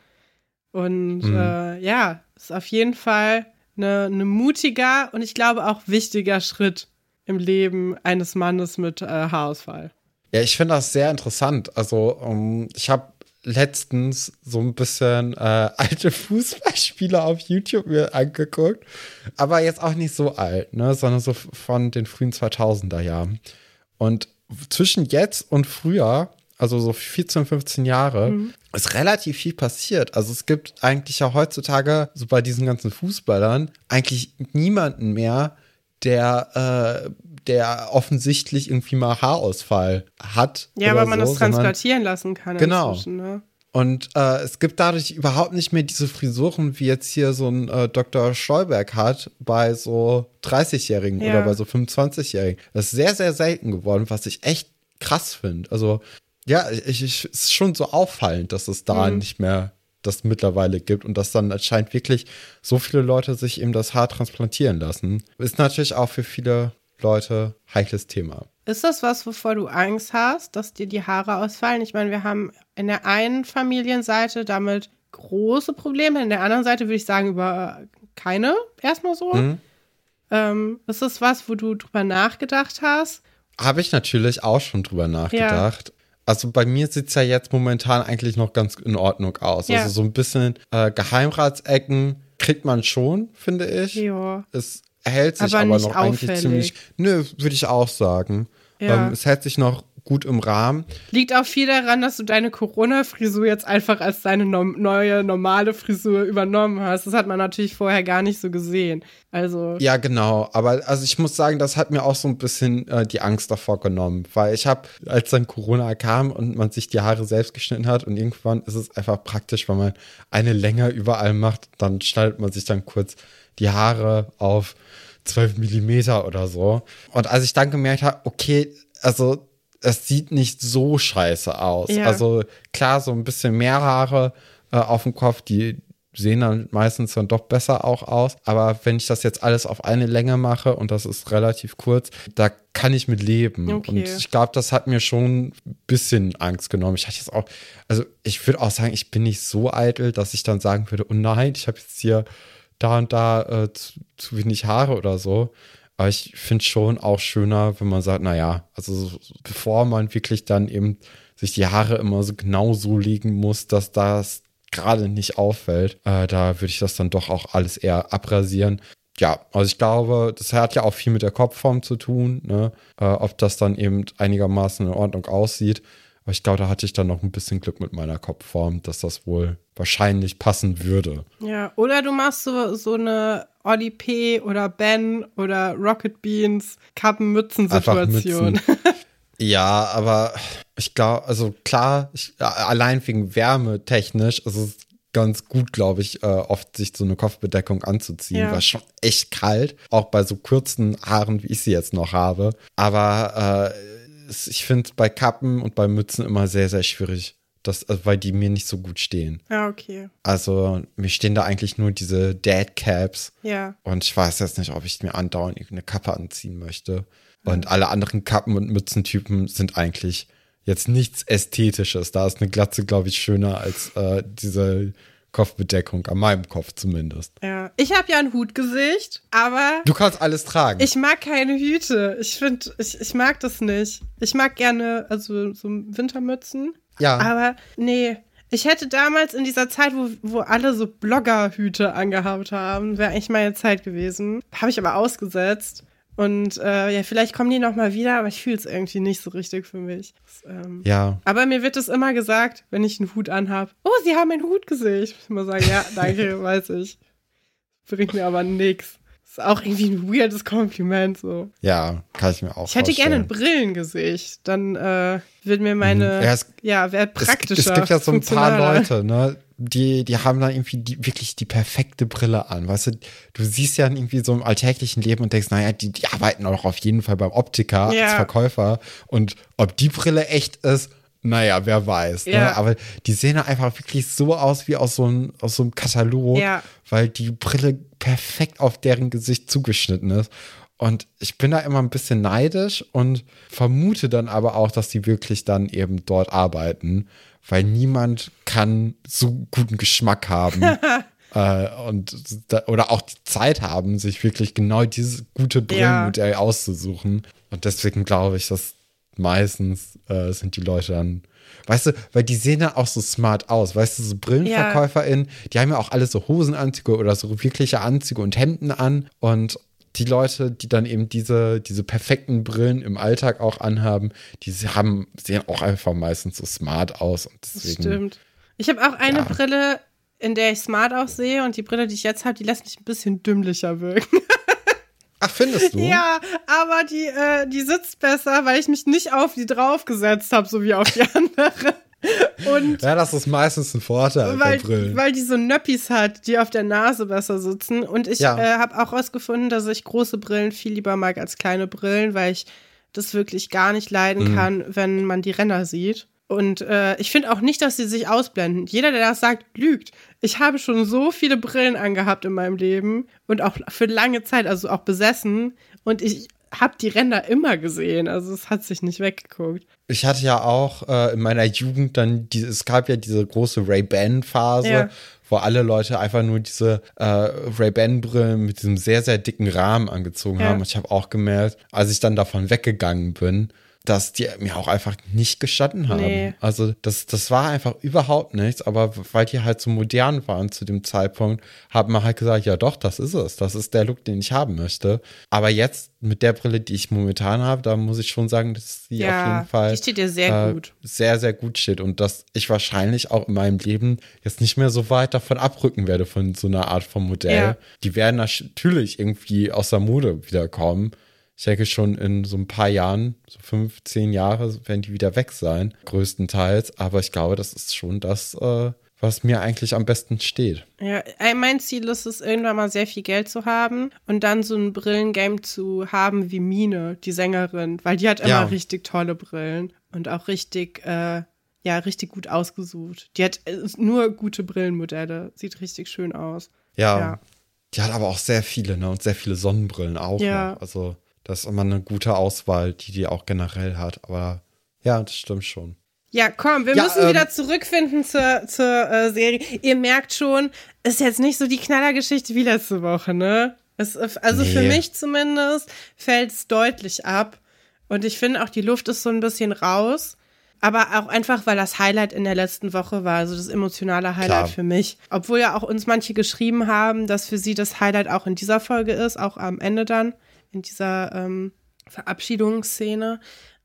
Und Mhm. äh, ja, ist auf jeden Fall eine, eine mutiger und ich glaube auch wichtiger Schritt im Leben eines Mannes mit äh, Haarausfall. Ja, ich finde das sehr interessant. Also, um, ich habe letztens so ein bisschen äh, <laughs> alte Fußballspiele auf YouTube mir angeguckt, aber jetzt auch nicht so alt, ne, sondern so von den frühen 2000er Jahren. Und zwischen jetzt und früher, also so 14, 15 Jahre, Mhm. ist relativ viel passiert. Also es gibt eigentlich ja heutzutage, so bei diesen ganzen Fußballern, eigentlich niemanden mehr, der, äh, der offensichtlich irgendwie mal Haarausfall hat. Ja, aber man so, das transplantieren lassen kann. Genau. Inzwischen, ne? Und äh, es gibt dadurch überhaupt nicht mehr diese Frisuren, wie jetzt hier so ein äh, Dr. Stolberg hat bei so 30-Jährigen Ja. oder bei so 25-Jährigen. Das ist sehr, sehr selten geworden, was ich echt krass finde. Also, ja, ich, ich, es ist schon so auffallend, dass es da Mhm. nicht mehr das mittlerweile gibt und dass dann anscheinend wirklich so viele Leute sich eben das Haar transplantieren lassen. Ist natürlich auch für viele Leute heikles Thema. Ist das was, wovor du Angst hast, dass dir die Haare ausfallen? Ich meine, wir haben in der einen Familienseite damit große Probleme, in der anderen Seite würde ich sagen, über keine erstmal so. Mhm. Ähm, ist das was, wo du drüber nachgedacht hast? Habe ich natürlich auch schon drüber nachgedacht. Also bei mir sieht es ja jetzt momentan eigentlich noch ganz in Ordnung aus. Ja. Also so ein bisschen äh, Geheimratsecken kriegt man schon, finde ich. Ja. Es hält sich Aber aber, noch eigentlich auffällig. ziemlich. Nö, würde ich auch sagen. Ja. Ähm, es hält sich noch gut im Rahmen. Liegt auch viel daran, dass du deine Corona-Frisur jetzt einfach als deine nom- neue normale Frisur übernommen hast. Das hat man natürlich vorher gar nicht so gesehen. Also, Ja, genau. Aber also ich muss sagen, das hat mir auch so ein bisschen äh, die Angst davor genommen, weil ich habe, als dann Corona kam und man sich die Haare selbst geschnitten hat und irgendwann ist es einfach praktisch, wenn man eine Länge überall macht, dann schneidet man sich dann kurz die Haare auf 12 Millimeter oder so. Und als ich dann gemerkt habe, okay, also es sieht nicht so scheiße aus. Ja. Also klar, so ein bisschen mehr Haare äh, auf dem Kopf, die sehen dann meistens dann doch besser auch aus. Aber wenn ich das jetzt alles auf eine Länge mache und das ist relativ kurz, da kann ich mit leben. Okay. Und ich glaube, das hat mir schon ein bisschen Angst genommen. Ich hatte jetzt auch, also ich würde auch sagen, ich bin nicht so eitel, dass ich dann sagen würde, oh nein, ich habe jetzt hier da und da äh, zu, zu wenig Haare oder so. Aber ich finde schon auch schöner, wenn man sagt, naja, also so- bevor man wirklich dann eben sich die Haare immer so genau so legen muss, dass das gerade nicht auffällt, äh, da würde ich das dann doch auch alles eher abrasieren. Ja, also ich glaube, das hat ja auch viel mit der Kopfform zu tun, ne? äh, ob das dann eben einigermaßen in Ordnung aussieht. Aber ich glaube, da hatte ich dann noch ein bisschen Glück mit meiner Kopfform, dass das wohl wahrscheinlich passen würde. ja. Oder du machst so, so eine Olli P. oder Ben oder Rocket Beans Kappen-Mützen-Situation. Mützen. <laughs> Ja, aber ich glaube, also klar, ich, äh, allein wegen Wärme technisch ist es ganz gut, glaube ich, äh, oft sich so eine Kopfbedeckung anzuziehen. Ja. War schon echt kalt, auch bei so kurzen Haaren, wie ich sie jetzt noch habe. Aber äh, es- ich finde bei Kappen und bei Mützen immer sehr, sehr schwierig, das, also, weil die mir nicht so gut stehen. Ja, okay. Also mir stehen da eigentlich nur diese Dad Caps. Ja. Und ich weiß jetzt nicht, ob ich mir andauernd irgendeine Kappe anziehen möchte. Und alle anderen Kappen- und Mützentypen sind eigentlich jetzt nichts Ästhetisches. Da ist eine Glatze, glaube ich, schöner als äh, diese Kopfbedeckung, an meinem Kopf zumindest. Ja. Ich habe ja ein Hutgesicht, aber Du kannst alles tragen. ich mag keine Hüte. Ich finde, ich, ich mag das nicht. Ich mag gerne, also so Wintermützen. ja, Aber nee, ich hätte damals in dieser Zeit, wo, wo alle so Bloggerhüte angehabt haben, wäre eigentlich meine Zeit gewesen. Habe ich aber ausgesetzt. Und äh, ja, vielleicht kommen die noch mal wieder, aber ich fühle es irgendwie nicht so richtig für mich. Das, ähm, ja. aber mir wird es immer gesagt, wenn ich einen Hut anhab. Oh, Sie haben ein Hutgesicht. Ich muss immer sagen, ja, <laughs> danke, weiß ich. Bringt mir aber nix. Ist auch irgendwie ein weirdes Kompliment so. Ja, kann ich mir auch Ich hätte gerne ein. Brillengesicht. Dann äh, wird mir meine, Mhm. Ja, es- ja, wäre Es, praktischer. es gibt ja so ein paar. Leute, ne? Die, die haben dann irgendwie die, wirklich die perfekte Brille an. Weißt du, du siehst ja irgendwie so im alltäglichen Leben und denkst, naja, die, die arbeiten auch auf jeden Fall beim Optiker Ja. als Verkäufer. Und ob die Brille echt ist, naja, wer weiß. Ne? Ja. Aber die sehen einfach wirklich so aus wie aus so einem, aus so einem Katalog, Ja. weil die Brille perfekt auf deren Gesicht zugeschnitten ist. Und ich bin da immer ein bisschen neidisch und vermute dann aber auch, dass die wirklich dann eben dort arbeiten, weil niemand kann so guten Geschmack haben <laughs> äh, und da, oder auch die Zeit haben, sich wirklich genau dieses gute Brillenmodell auszusuchen. Und deswegen glaube ich, dass meistens äh, sind die Leute dann Weißt du, weil die sehen dann auch so smart aus. Weißt du, so BrillenverkäuferInnen, die haben ja auch alle so Hosenanzüge oder so wirkliche Anzüge und Hemden an. Und die Leute, die dann eben diese, diese perfekten Brillen im Alltag auch anhaben, die haben, sehen auch einfach meistens so smart aus. Und deswegen, das stimmt. Ich habe auch eine ja. Brille, in der ich smart aussehe und die Brille, die ich jetzt habe, die lässt mich ein bisschen dümmlicher wirken. <laughs> Ach, findest du? Ja, aber die, äh, die sitzt besser, weil ich mich nicht auf die draufgesetzt habe, so wie auf die <laughs> andere. Und ja, das ist meistens ein Vorteil weil, bei Brillen. Weil die so Nöppis hat, die auf der Nase besser sitzen. Und ich ja. äh, habe auch rausgefunden, dass ich große Brillen viel lieber mag als kleine Brillen, weil ich das wirklich gar nicht leiden mhm. kann, wenn man die Renner sieht. Und äh, ich finde auch nicht, dass sie sich ausblenden. Jeder, der das sagt, lügt. Ich habe schon so viele Brillen angehabt in meinem Leben und auch für lange Zeit, also auch besessen. Und ich habe die Ränder immer gesehen. Also es hat sich nicht weggeguckt. Ich hatte ja auch äh, in meiner Jugend dann, die, es gab ja diese große Ray-Ban-Phase. Ja wo alle Leute einfach nur diese äh, Ray-Ban-Brillen mit diesem sehr, sehr dicken Rahmen angezogen ja. haben. Ich habe auch gemerkt, als ich dann davon weggegangen bin, dass die mir auch einfach nicht gestanden haben. Nee. Also das, das war einfach überhaupt nichts, aber weil die halt so modern waren zu dem Zeitpunkt, haben wir halt gesagt, ja doch, das ist es. Das ist der Look, den ich haben möchte. Aber jetzt mit der Brille, die ich momentan habe, da muss ich schon sagen, dass sie ja, auf jeden Fall die steht dir sehr äh, gut. Sehr, sehr gut steht und dass ich wahrscheinlich auch in meinem Leben jetzt nicht mehr so weit davon abrücken werde von so einer Art von Modell. Ja. Die werden natürlich irgendwie aus der Mode wiederkommen ich denke schon in so ein paar Jahren, so fünf, zehn Jahre, werden die wieder weg sein, größtenteils. Aber ich glaube, das ist schon das, äh, was mir eigentlich am besten steht. Ja, äh, mein Ziel ist es, irgendwann mal sehr viel Geld zu haben und dann so ein Brillengame zu haben wie Mine, die Sängerin, weil die hat immer ja. richtig tolle Brillen und auch richtig, äh, ja, richtig gut ausgesucht. Die hat äh, nur gute Brillenmodelle, sieht richtig schön aus. Ja. ja. Die hat aber auch sehr viele, ne? Und sehr viele Sonnenbrillen auch. Ja. Noch. Also das ist immer eine gute Auswahl, die die auch generell hat. Aber ja, das stimmt schon. Ja, komm, wir ja, müssen ähm, wieder zurückfinden zur, zur äh, Serie. Ihr merkt schon, ist jetzt nicht so die Knallergeschichte wie letzte Woche, ne? Es, also nee. für mich zumindest fällt es deutlich ab. Und ich finde auch, die Luft ist so ein bisschen raus. Aber auch einfach, weil das Highlight in der letzten Woche war, also das emotionale Highlight Klar. für mich. Obwohl ja auch uns manche geschrieben haben, dass für sie das Highlight auch in dieser Folge ist, auch am Ende dann in dieser ähm, Verabschiedungsszene.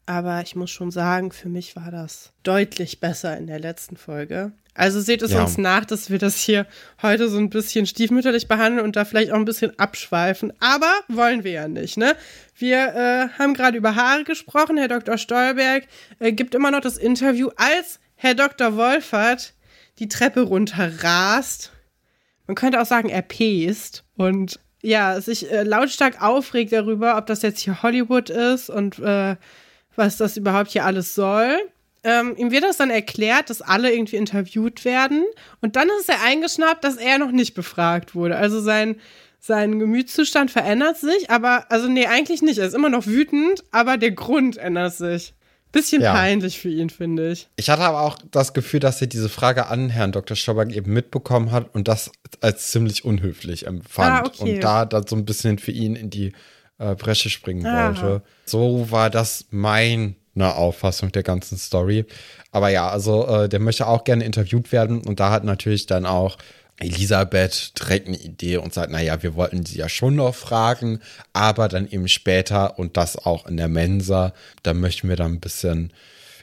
Aber ich muss schon sagen, für mich war das deutlich besser in der letzten Folge. Also seht es ja. uns nach, dass wir das hier heute so ein bisschen stiefmütterlich behandeln und da vielleicht auch ein bisschen abschweifen. Aber wollen wir ja nicht, ne? Wir äh, haben gerade über Haare gesprochen. Herr Dr. Stolberg äh, gibt immer noch das Interview, als Herr Dr. Wolfert die Treppe runter rast. Man könnte auch sagen, er pest und ja, sich äh, lautstark aufregt darüber, ob das jetzt hier Hollywood ist und äh, was das überhaupt hier alles soll. Ähm, ihm wird das dann erklärt, dass alle irgendwie interviewt werden. Und dann ist er eingeschnappt, dass er noch nicht befragt wurde. Also sein, sein Gemütszustand verändert sich, aber, also nee, eigentlich nicht. Er ist immer noch wütend, aber der Grund ändert sich. Bisschen ja. peinlich für ihn, finde ich. Ich hatte aber auch das Gefühl, dass er diese Frage an Herrn Dr. Stauberg eben mitbekommen hat und das als ziemlich unhöflich empfand. Ah, okay. Und da dann so ein bisschen für ihn in die äh, Bresche springen Aha. wollte. So war das meine Auffassung der ganzen Story. Aber ja, also äh, der möchte auch gerne interviewt werden und da hat natürlich dann auch Elisabeth trägt eine Idee und sagt, naja, wir wollten sie ja schon noch fragen, aber dann eben später und das auch in der Mensa, da möchten wir dann ein bisschen,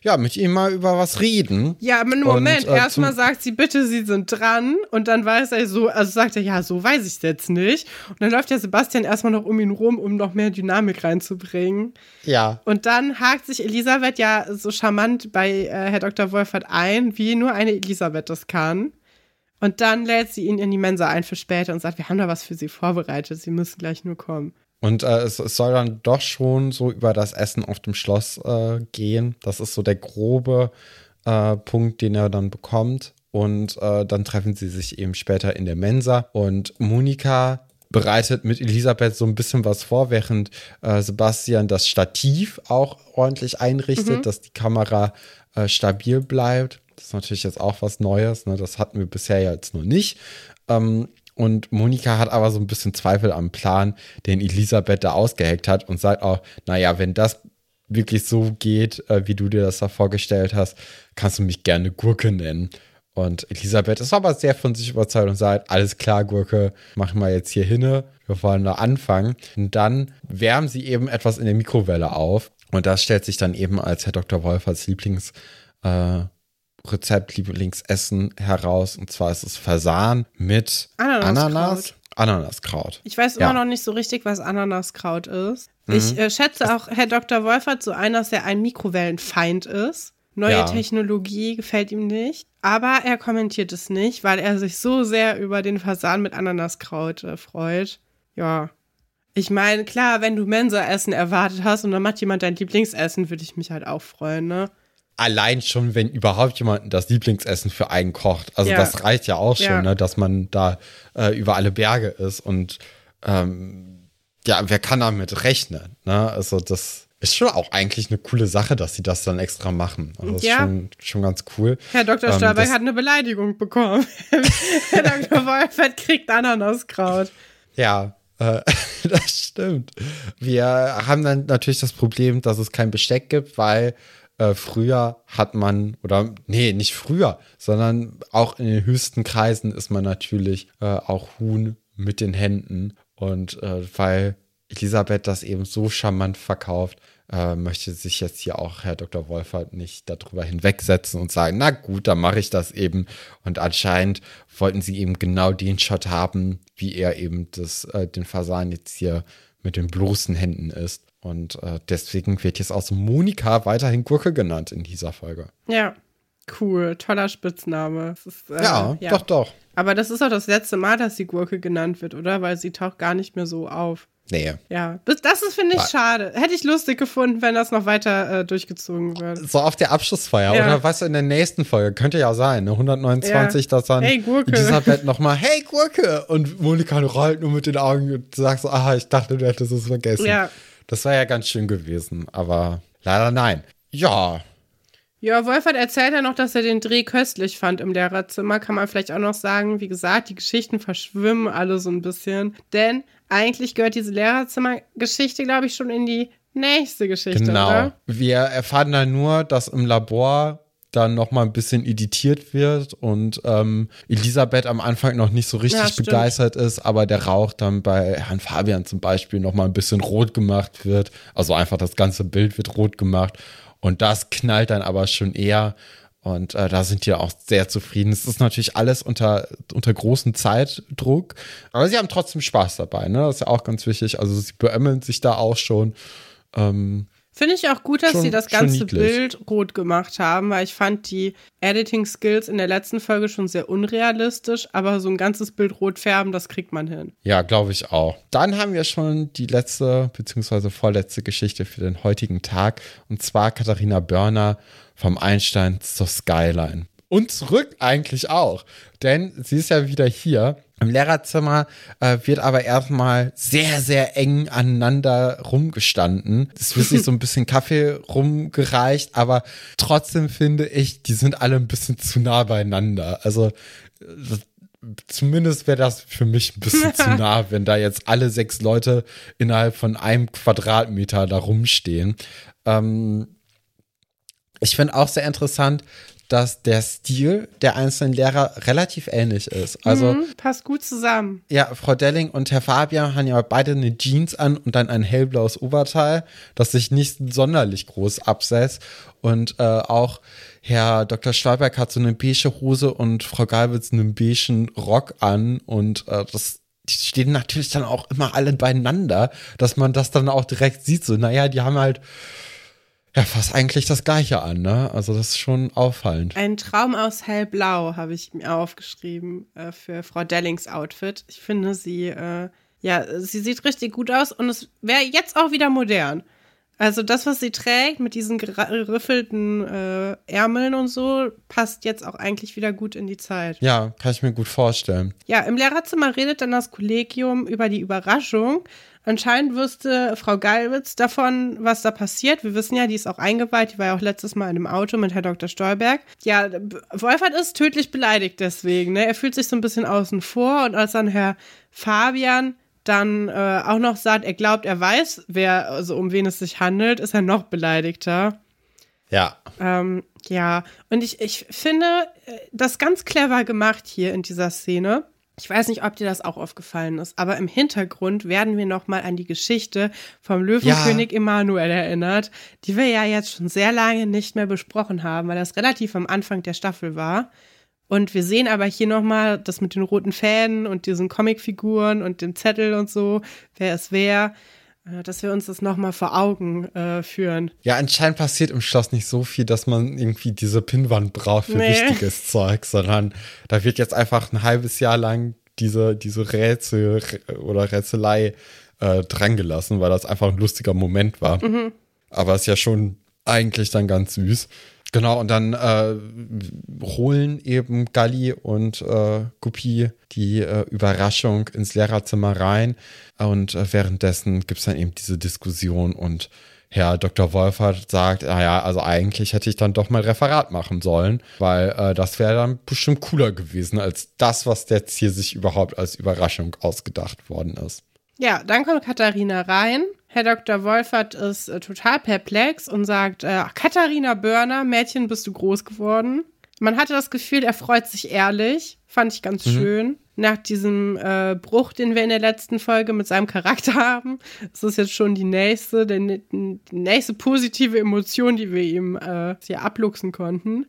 ja, mit ihm mal über was reden. Ja, aber Moment, äh, erstmal sagt sie, bitte, sie sind dran und dann weiß er so, also sagt er, ja, so weiß ich es jetzt nicht. Und dann läuft ja Sebastian erstmal noch um ihn rum, um noch mehr Dynamik reinzubringen. Ja. Und dann hakt sich Elisabeth ja so charmant bei äh, Herr Dr. Wolfert ein, wie nur eine Elisabeth das kann. Und dann lädt sie ihn in die Mensa ein für später und sagt, wir haben da was für sie vorbereitet, sie müssen gleich nur kommen. Und äh, es, es, soll dann doch schon so über das Essen auf dem Schloss äh, gehen. Das ist so der grobe äh, Punkt, den er dann bekommt. Und äh, dann treffen sie sich eben später in der Mensa. Und Monika bereitet mit Elisabeth so ein bisschen was vor, während äh, Sebastian das Stativ auch ordentlich einrichtet, mhm. dass die Kamera äh, stabil bleibt. Das ist natürlich jetzt auch was Neues. Ne? Das hatten wir bisher jetzt noch nicht. Ähm, und Monika hat aber so ein bisschen Zweifel am Plan, den Elisabeth da ausgeheckt hat und sagt auch, naja, wenn das wirklich so geht, äh, wie du dir das da vorgestellt hast, kannst du mich gerne Gurke nennen. Und Elisabeth ist aber sehr von sich überzeugt und sagt, alles klar, Gurke, machen wir jetzt hier hinne. Wir wollen da anfangen. Und dann wärmen sie eben etwas in der Mikrowelle auf. Und das stellt sich dann eben als Herr Dr. Wolf als Lieblings, äh, Rezept, Lieblingsessen heraus. Und zwar ist es Fasan mit Ananaskraut. Ananas. Ananaskraut. Ich weiß Ja. immer noch nicht so richtig, was Ananaskraut ist. Mhm. Ich äh, schätze auch, Herr Dr. Wolfert so ein, dass er ein Mikrowellenfeind ist. Neue Ja. Technologie gefällt ihm nicht. Aber er kommentiert es nicht, weil er sich so sehr über den Fasan mit Ananaskraut äh, freut. Ja. Ich meine, klar, wenn du Mensa-Essen erwartet hast und dann macht jemand dein Lieblingsessen, würde ich mich halt auch freuen, ne? Allein schon, wenn überhaupt jemand das Lieblingsessen für einen kocht. Also Ja. das reicht ja auch schon, Ja. ne, dass man da äh, über alle Berge ist. Und ähm, ja, wer kann damit rechnen? Ne? Also das ist schon auch eigentlich eine coole Sache, dass sie das dann extra machen. Also das Ja. ist schon, schon ganz cool. Herr Dr. Ähm, Stolberg das- hat eine Beleidigung bekommen. <laughs> Herr Dr. Wolfert kriegt Ananaskraut. Ja, äh, <laughs> das stimmt. Wir haben dann natürlich das Problem, dass es kein Besteck gibt, weil äh, früher hat man, oder nee, nicht früher, sondern auch in den höchsten Kreisen ist man natürlich äh, auch Huhn mit den Händen. Und äh, weil Elisabeth das eben so charmant verkauft, äh, möchte sich jetzt hier auch Herr Dr. Wolfert nicht darüber hinwegsetzen und sagen, na gut, dann mache ich das eben. Und anscheinend wollten sie eben genau den Shot haben, wie er eben das, äh, den Fasan jetzt hier mit den bloßen Händen isst. Und äh, deswegen wird jetzt auch so Monika weiterhin Gurke genannt in dieser Folge. Ja, cool. Toller Spitzname. Ist, äh, Ja, doch, doch. Aber das ist auch das letzte Mal, dass die Gurke genannt wird, oder? Weil sie taucht gar nicht mehr so auf. Nee. Ja, das, ist, finde ich, Wa- schade. Hätte ich lustig gefunden, wenn das noch weiter äh, durchgezogen wird. So auf der Abschlussfeier Ja. oder was in der nächsten Folge. Könnte ja sein, ne? 129, dass dann Hey, Gurke. Elisabeth nochmal, hey Gurke! Und Monika rollt nur mit den Augen und sagt so, aha, ich dachte, du hättest es vergessen. Ja. Das wäre ja ganz schön gewesen, aber leider nein. Ja, Ja, Wolfert erzählt ja noch, dass er den Dreh köstlich fand im Lehrerzimmer. Kann man vielleicht auch noch sagen, wie gesagt, die Geschichten verschwimmen alle so ein bisschen. Denn eigentlich gehört diese Lehrerzimmergeschichte, glaube ich, schon in die nächste Geschichte, genau. oder? Wir erfahren dann nur, dass im Labor dann noch mal ein bisschen editiert wird und ähm, Elisabeth am Anfang noch nicht so Ja, richtig stimmt. begeistert ist, aber der Rauch dann bei Herrn Fabian zum Beispiel noch mal ein bisschen rot gemacht wird. Also einfach das ganze Bild wird rot gemacht und das knallt dann aber schon eher und äh, da sind die auch sehr zufrieden. Es ist natürlich alles unter, unter großem Zeitdruck, aber sie haben trotzdem Spaß dabei, ne? Das ist ja auch ganz wichtig. Also sie beömmeln sich da auch schon. Ähm, Finde ich auch gut, dass Schon- sie das ganze. Bild rot gemacht haben, weil ich fand die Editing-Skills in der letzten Folge schon sehr unrealistisch, aber so ein ganzes Bild rot färben, das kriegt man hin. Ja, glaube ich auch. Dann haben wir schon die letzte beziehungsweise vorletzte Geschichte für den heutigen Tag und zwar Katharina Börner vom Einstein zur Skyline. Und zurück eigentlich auch, denn sie ist ja wieder hier. Im Lehrerzimmer äh, wird aber erstmal sehr, sehr eng aneinander rumgestanden. Es wird sich so ein bisschen Kaffee rumgereicht, aber trotzdem finde ich, die sind alle ein bisschen zu nah beieinander. Also das zumindest wäre das für mich ein bisschen zu <laughs> nah, wenn da jetzt alle sechs Leute innerhalb von einem Quadratmeter da rumstehen. Ähm, ich finde auch sehr interessant, dass der Stil der einzelnen Lehrer relativ ähnlich ist. Also Mhm, passt gut zusammen. ja, Frau Delling und Herr Fabian haben ja beide eine Jeans an und dann ein hellblaues Oberteil, das sich nicht sonderlich groß absetzt. Und äh, auch Herr Dr. Stolberg hat so eine beige Hose und Frau Galwitz einen beigen Rock an und äh, das die stehen natürlich dann auch immer alle beieinander, dass man das dann auch direkt sieht. So, naja, die haben halt ja fast eigentlich das Gleiche an, ne? Also das ist schon auffallend. Ein Traum aus hellblau habe ich mir aufgeschrieben äh, für Frau Dellings Outfit. Ich finde sie, äh, ja, sie sieht richtig gut aus und es wäre jetzt auch wieder modern. Also das, was sie trägt mit diesen geriffelten äh, Ärmeln und so, passt jetzt auch eigentlich wieder gut in die Zeit. Ja, kann ich mir gut vorstellen. Ja, im Lehrerzimmer redet dann das Kollegium über die Überraschung. Anscheinend wusste Frau Gallwitz davon, was da passiert. Wir wissen ja, die ist auch eingeweiht. Die war ja auch letztes Mal in einem Auto mit Herr Dr. Stolberg. Ja, Wolfert ist tödlich beleidigt deswegen. Ne? Er fühlt sich so ein bisschen außen vor. Und als dann Herr Fabian dann äh, auch noch sagt, er glaubt, er weiß, wer, also um wen es sich handelt, ist er noch beleidigter. Ja. Ähm, Ja, und ich, ich finde äh, das ganz clever gemacht hier in dieser Szene. Ich weiß nicht, ob dir das auch aufgefallen ist, aber im Hintergrund werden wir noch mal an die Geschichte vom Löwenkönig ja. Emanuel erinnert, die wir ja jetzt schon sehr lange nicht mehr besprochen haben, weil das relativ am Anfang der Staffel war. Und wir sehen aber hier noch mal das mit den roten Fäden und diesen Comicfiguren und dem Zettel und so, wer ist wer. Äh, dass wir uns das nochmal vor Augen äh, führen. Ja, anscheinend passiert im Schloss nicht so viel, dass man irgendwie diese Pinnwand braucht für nee. wichtiges <laughs> Zeug, sondern da wird jetzt einfach ein halbes Jahr lang diese, diese Rätsel oder Rätselei äh, drangelassen, weil das einfach ein lustiger Moment war. Mhm. Aber ist ja schon eigentlich dann ganz süß. Genau, und dann äh, holen eben Galli und äh, Guppy die äh, Überraschung ins Lehrerzimmer rein. Und äh, währenddessen gibt es dann eben diese Diskussion und Herr Dr. Wolfert sagt, naja, also eigentlich hätte ich dann doch mal Referat machen sollen, weil äh, das wäre dann bestimmt cooler gewesen als das, was jetzt hier sich überhaupt als Überraschung ausgedacht worden ist. Ja, dann kommt Katharina rein Herr Dr. Wolfert ist äh, total perplex und sagt, äh, Katharina Börner, Mädchen, bist du groß geworden? Man hatte das Gefühl, er freut sich ehrlich. Fand ich ganz mhm. schön. Nach diesem äh, Bruch, den wir in der letzten Folge mit seinem Charakter haben, ist das jetzt schon die nächste, die, die nächste positive Emotion, die wir ihm äh, hier abluchsen konnten.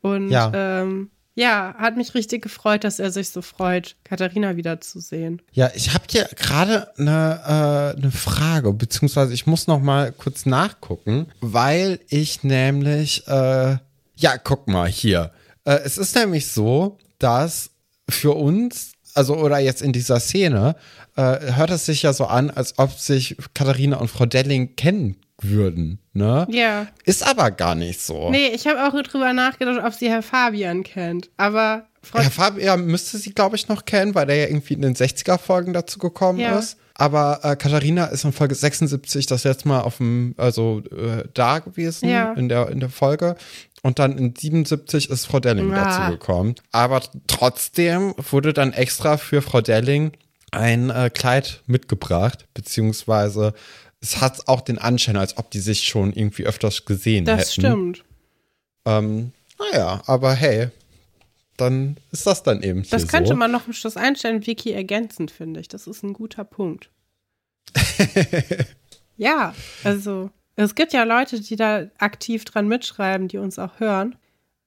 Und ja. ähm, ja, hat mich richtig gefreut, dass er sich so freut, Katharina wiederzusehen. Ja, ich habe hier gerade eine, äh, eine Frage, beziehungsweise ich muss noch mal kurz nachgucken, weil ich nämlich, äh, ja, guck mal hier. Äh, es ist nämlich so, dass für uns, also oder jetzt in dieser Szene, äh, hört es sich ja so an, als ob sich Katharina und Frau Delling kennen würden, ne? Ja. Ist aber gar nicht so. Nee, ich habe auch drüber nachgedacht, ob sie Herr Fabian kennt. Aber Frau Herr Fabian müsste sie, glaube ich, noch kennen, weil der ja irgendwie in den 60er-Folgen dazu gekommen ja. ist. Aber äh, Katharina ist in Folge 76 das letzte Mal auf dem, also äh, da gewesen ja. in, der, in der Folge. Und dann in 77 ist Frau Delling ja. dazu gekommen. Aber trotzdem wurde dann extra für Frau Delling ein äh, Kleid mitgebracht, beziehungsweise es hat auch den Anschein, als ob die sich schon irgendwie öfters gesehen das hätten. Das stimmt. Ähm, naja, aber hey, dann ist das dann eben Das könnte so. man noch im Schluss einstellen, Wiki ergänzend, finde ich. Das ist ein guter Punkt. <laughs> ja, also es gibt ja Leute, die da aktiv dran mitschreiben, die uns auch hören.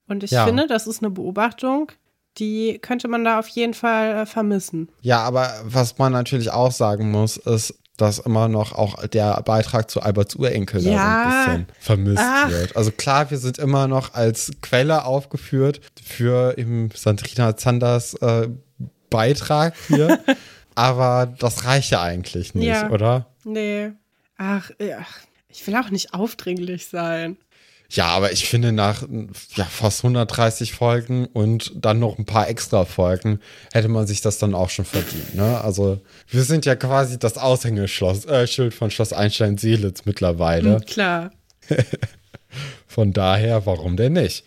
Und ich ja. finde, das ist eine Beobachtung, die könnte man da auf jeden Fall äh, vermissen. Ja, aber was man natürlich auch sagen muss, ist, dass immer noch auch der Beitrag zu Alberts Urenkel ja. da so ein bisschen vermisst Ach. wird. Also klar, wir sind immer noch als Quelle aufgeführt für eben Sandrina Zanders äh, Beitrag hier. <laughs> aber das reicht ja eigentlich nicht, ja. oder? Nee. Ach, ja. Ich will auch nicht aufdringlich sein. Ja, aber ich finde, nach ja, fast 130 Folgen und dann noch ein paar extra Folgen hätte man sich das dann auch schon verdient. Ne? Also, wir sind ja quasi das Aushängeschild äh, von Schloss Einstein-Seelitz mittlerweile. Mhm, klar. <laughs> von daher, warum denn nicht?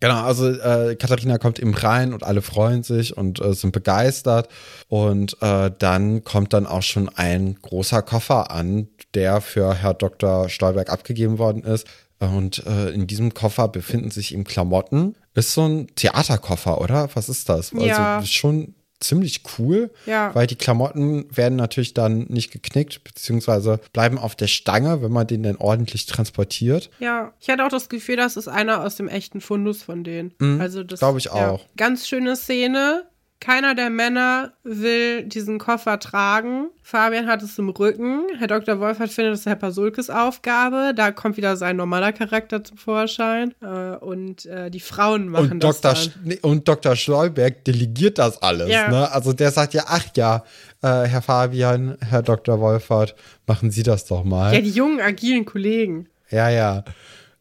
Genau, also äh, Katharina kommt eben rein und alle freuen sich und äh, sind begeistert. Und äh, dann kommt dann auch schon ein großer Koffer an, der für Herr Dr. Stolberg abgegeben worden ist. Und äh, in diesem Koffer befinden sich eben Klamotten. Ist so ein Theaterkoffer, oder? Was ist das? Ja. Also schon ziemlich cool, ja. weil die Klamotten werden natürlich dann nicht geknickt, beziehungsweise bleiben auf der Stange, wenn man den dann ordentlich transportiert. Ja, ich hatte auch das Gefühl, das ist einer aus dem echten Fundus von denen. Mhm, also das glaube ich auch. ganz schöne Szene. Keiner der Männer will diesen Koffer tragen. Fabian hat es im Rücken. Herr Dr. Wolfert findet, es Herr Pasulkes Aufgabe. Da kommt wieder sein normaler Charakter zum Vorschein. Äh, und äh, die Frauen machen und das. Dr. Dann. Und Dr. Schleuberg delegiert das alles. Ja. Ne? Also der sagt ja, ach ja, äh, Herr Fabian, Herr Dr. Wolfert, machen Sie das doch mal. Ja, die jungen, agilen Kollegen. Ja, ja.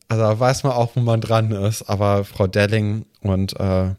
Also da weiß man auch, wo man dran ist. Aber Frau Delling und äh,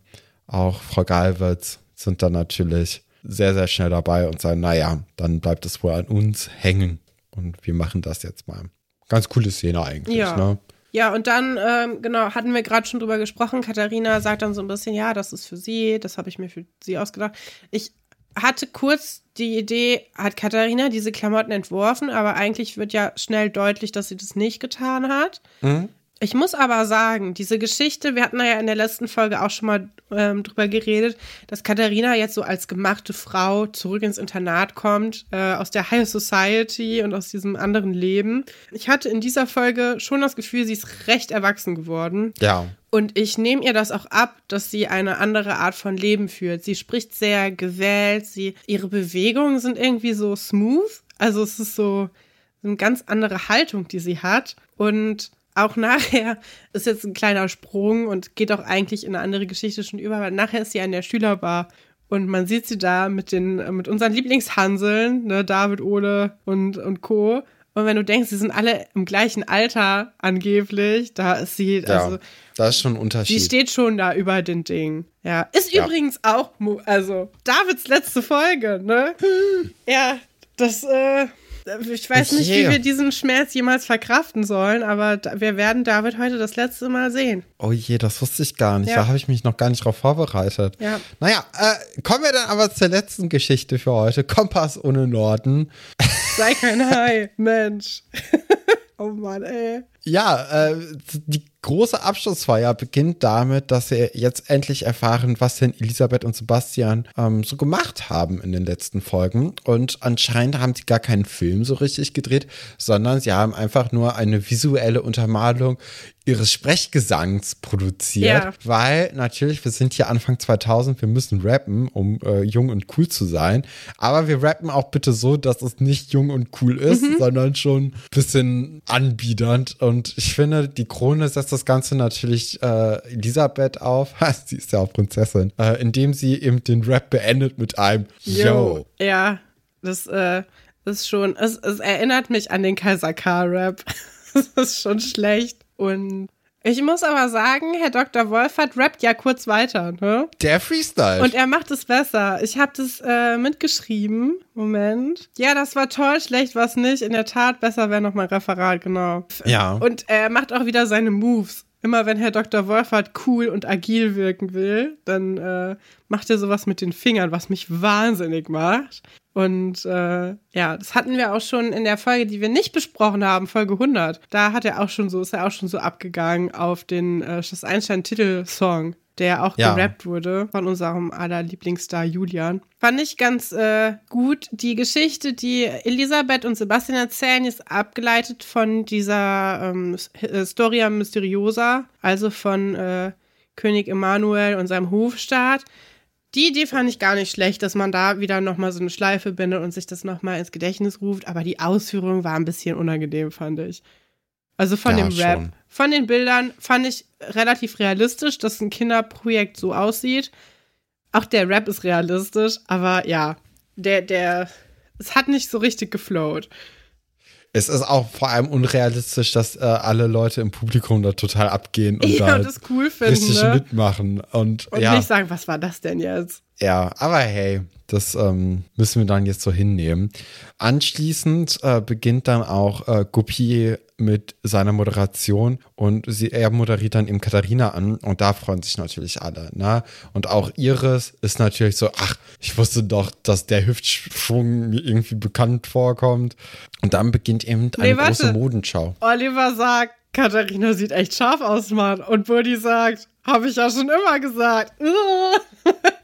auch Frau Galwitz sind dann natürlich sehr, sehr schnell dabei und sagen, naja, dann bleibt es wohl an uns hängen und wir machen das jetzt mal. Ganz coole Szene eigentlich, ja. ne? Ja, und dann, ähm, genau, hatten wir gerade schon drüber gesprochen. Katharina sagt dann so ein bisschen, ja, das ist für sie, das habe ich mir für sie ausgedacht. Ich hatte kurz die Idee, hat Katharina diese Klamotten entworfen, aber eigentlich wird ja schnell deutlich, dass sie das nicht getan hat. Mhm. Ich muss aber sagen, diese Geschichte, wir hatten ja in der letzten Folge auch schon mal ähm, drüber geredet, dass Katharina jetzt so als gemachte Frau zurück ins Internat kommt, äh, aus der High Society und aus diesem anderen Leben. Ich hatte in dieser Folge schon das Gefühl, sie ist recht erwachsen geworden. Ja. Und ich nehme ihr das auch ab, dass sie eine andere Art von Leben führt. Sie spricht sehr gewählt, sie, ihre Bewegungen sind irgendwie so smooth. Also es ist so eine ganz andere Haltung, die sie hat. Und auch nachher ist jetzt ein kleiner Sprung und geht auch eigentlich in eine andere Geschichte schon über, weil nachher ist sie an der Schülerbar und man sieht sie da mit den, mit unseren Lieblingshanseln, ne, David, Ole und, und Co. Und wenn du denkst, sie sind alle im gleichen Alter angeblich, da ist sie, Ja, also da ist schon ein sie Unterschied. steht schon da über den Ding. Ja, ist Ja. übrigens auch, also Davids letzte Folge, ne? <laughs> Ja, das, äh, ich weiß nicht, wie wir diesen Schmerz jemals verkraften sollen, aber wir werden David heute das letzte Mal sehen. Oh je, das wusste ich gar nicht. Ja. Da habe ich mich noch gar nicht drauf vorbereitet. Ja. Naja, äh, kommen wir dann aber zur letzten Geschichte für heute. Kompass ohne Norden. Sei kein <laughs> Hai, Mensch. <laughs> oh Mann, ey. Ja, äh, die große Abschlussfeier beginnt damit, dass wir jetzt endlich erfahren, was denn Elisabeth und Sebastian ähm, so gemacht haben in den letzten Folgen. Und anscheinend haben sie gar keinen Film so richtig gedreht, sondern sie haben einfach nur eine visuelle Untermalung ihres Sprechgesangs produziert, Ja. weil natürlich, wir sind hier Anfang 2000, wir müssen rappen, um äh, jung und cool zu sein. Aber wir rappen auch bitte so, dass es nicht jung und cool ist, sondern schon ein bisschen anbiedernd. Und ich finde, die Krone setzt das Ganze natürlich äh, Elisabeth auf, <laughs> sie ist ja auch Prinzessin, äh, indem sie eben den Rap beendet mit einem Yo. Ja, das äh, ist schon, es, es erinnert mich an den Kaiser K-Rap. <laughs> das ist schon schlecht. Und ich muss aber sagen, Herr Dr. Wolfert rappt ja kurz weiter, ne? Der Freestyle. Und er macht es besser. Ich habe das äh, mitgeschrieben. Moment. Ja, das war toll, schlecht war es nicht. In der Tat, besser wäre noch mal Referat, genau. Ja. Und er macht auch wieder seine Moves. Immer wenn Herr Dr. Wolfert cool und agil wirken will, dann äh, macht er sowas mit den Fingern, was mich wahnsinnig macht. Und äh, ja, das hatten wir auch schon in der Folge, die wir nicht besprochen haben, Folge 100. Da hat er auch schon so, ist er auch schon so abgegangen auf den äh, Schloss Einstein Titelsong, der auch Ja. gerappt wurde von unserem aller Lieblingsstar Julian. Fand ich ganz äh, gut. Die Geschichte, die Elisabeth und Sebastian erzählen, ist abgeleitet von dieser ähm, Historia Mysteriosa, also von äh, König Emanuel und seinem Hofstaat. Die Idee fand ich gar nicht schlecht, dass man da wieder nochmal so eine Schleife bindet und sich das nochmal ins Gedächtnis ruft, aber die Ausführung war ein bisschen unangenehm, fand ich. Also von Ja, dem Rap. schon. Von den Bildern fand ich relativ realistisch, dass ein Kinderprojekt so aussieht. Auch der Rap ist realistisch, aber ja, der, der, es hat nicht so richtig geflowt. es ist auch vor allem unrealistisch, dass äh, alle Leute im Publikum da total abgehen und <laughs> ja, da und das cool finden, richtig ne? mitmachen. Und, Und ja. nicht sagen, was war das denn jetzt? Ja, aber hey, das ähm, müssen wir dann jetzt so hinnehmen. Anschließend äh, beginnt dann auch äh, Guppy mit seiner Moderation und sie, er moderiert dann eben Katharina an und da freuen sich natürlich alle. Ne? Und auch Iris ist natürlich so, ach, ich wusste doch, dass der Hüftschwung mir irgendwie bekannt vorkommt. Und dann beginnt eben eine Nee, große Modenschau. Oliver sagt, Katharina sieht echt scharf aus, Mann. Und Buddy sagt, habe ich ja schon immer gesagt. <laughs>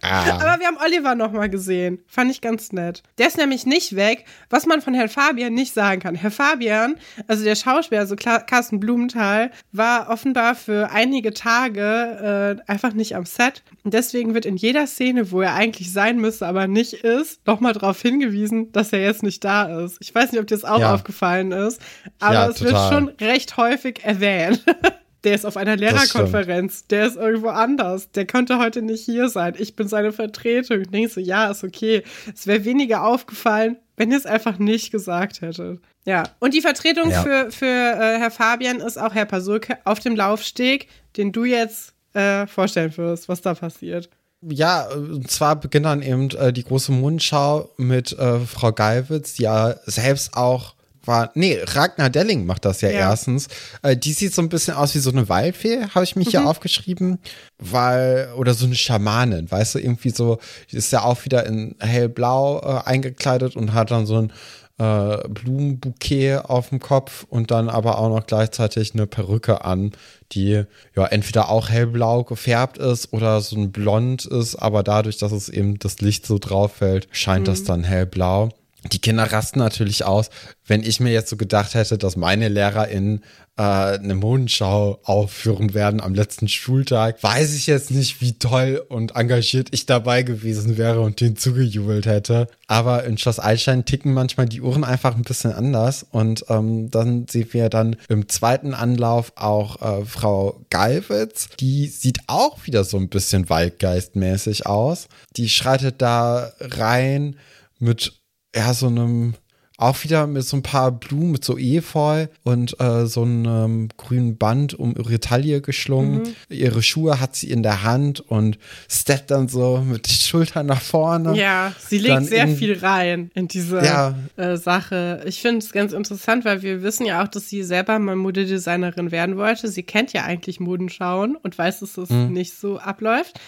Ah. Aber wir haben Oliver noch mal gesehen. Fand ich ganz nett. Der ist nämlich nicht weg, was man von Herrn Fabian nicht sagen kann. Herr Fabian, also der Schauspieler, also Carsten Blumenthal, war offenbar für einige Tage äh, einfach nicht am Set. Und deswegen wird in jeder Szene, wo er eigentlich sein müsste, aber nicht ist, noch mal darauf hingewiesen, dass er jetzt nicht da ist. Ich weiß nicht, ob dir das auch Ja. aufgefallen ist, aber Ja, es total. wird schon recht häufig erwähnt. <laughs> Der ist auf einer Lehrerkonferenz. Der ist irgendwo anders. Der konnte heute nicht hier sein. Ich bin seine Vertretung. Ich denke so, ja, ist okay. Es wäre weniger aufgefallen, wenn ihr es einfach nicht gesagt hättet. Ja, und die Vertretung Ja. für, für äh, Herr Fabian ist auch Herr Pasulke auf dem Laufsteg, den du jetzt äh, vorstellen wirst, was da passiert. Ja, und zwar beginnt dann eben äh, die große Mundschau mit äh, Frau Geiwitz, die ja selbst auch war. Nee, Ragnar Delling macht das ja, Ja. erstens. Äh, die sieht so ein bisschen aus wie so eine Waldfee, habe ich mich hier aufgeschrieben. Weil, oder so eine Schamanin, weißt du, irgendwie so, die ist ja auch wieder in hellblau äh, eingekleidet und hat dann so ein äh, Blumenbouquet auf dem Kopf und dann aber auch noch gleichzeitig eine Perücke an, die ja entweder auch hellblau gefärbt ist oder so ein Blond ist, aber dadurch, dass es eben das Licht so drauf fällt, scheint mhm. das dann hellblau die Kinder rasten natürlich aus. Wenn ich mir jetzt so gedacht hätte, dass meine LehrerInnen äh, eine Modenschau aufführen werden am letzten Schultag, weiß ich jetzt nicht, wie toll und engagiert ich dabei gewesen wäre und den zugejubelt hätte. Aber in Schloss Einstein ticken manchmal die Uhren einfach ein bisschen anders. Und ähm, dann sehen wir dann im zweiten Anlauf auch äh, Frau Galwitz. Die sieht auch wieder so ein bisschen waldgeistmäßig aus. Die schreitet da rein mit ja, so einem, auch wieder mit so ein paar Blumen, mit so Efeu und äh, so einem grünen Band um ihre Taille geschlungen. Mhm. Ihre Schuhe hat sie in der Hand und steppt dann so mit den Schultern nach vorne. Ja, sie legt dann sehr in, viel rein in diese ja. äh, Sache. Ich finde es ganz interessant, weil wir wissen ja auch, dass sie selber mal Modedesignerin werden wollte. Sie kennt ja eigentlich Modenschauen und weiß, dass das mhm. nicht so abläuft.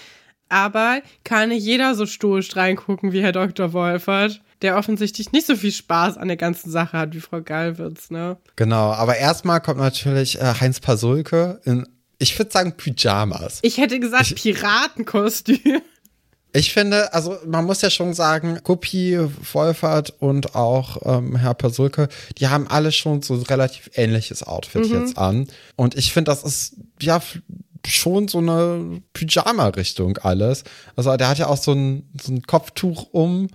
Aber kann nicht jeder so stoisch reingucken wie Herr Dr. Wolfert der offensichtlich nicht so viel Spaß an der ganzen Sache hat wie Frau Gallwitz, ne? Genau, aber erstmal kommt natürlich äh, Heinz Pasulke in, ich würde sagen, Pyjamas. Ich hätte gesagt, ich, Piratenkostüm. Ich finde, also man muss ja schon sagen, Guppi, Wolfert und auch ähm, Herr Pasulke, die haben alle schon so relativ ähnliches Outfit mhm. jetzt an. Und ich finde, das ist ja schon so eine Pyjama-Richtung alles. Also der hat ja auch so ein, so ein Kopftuch um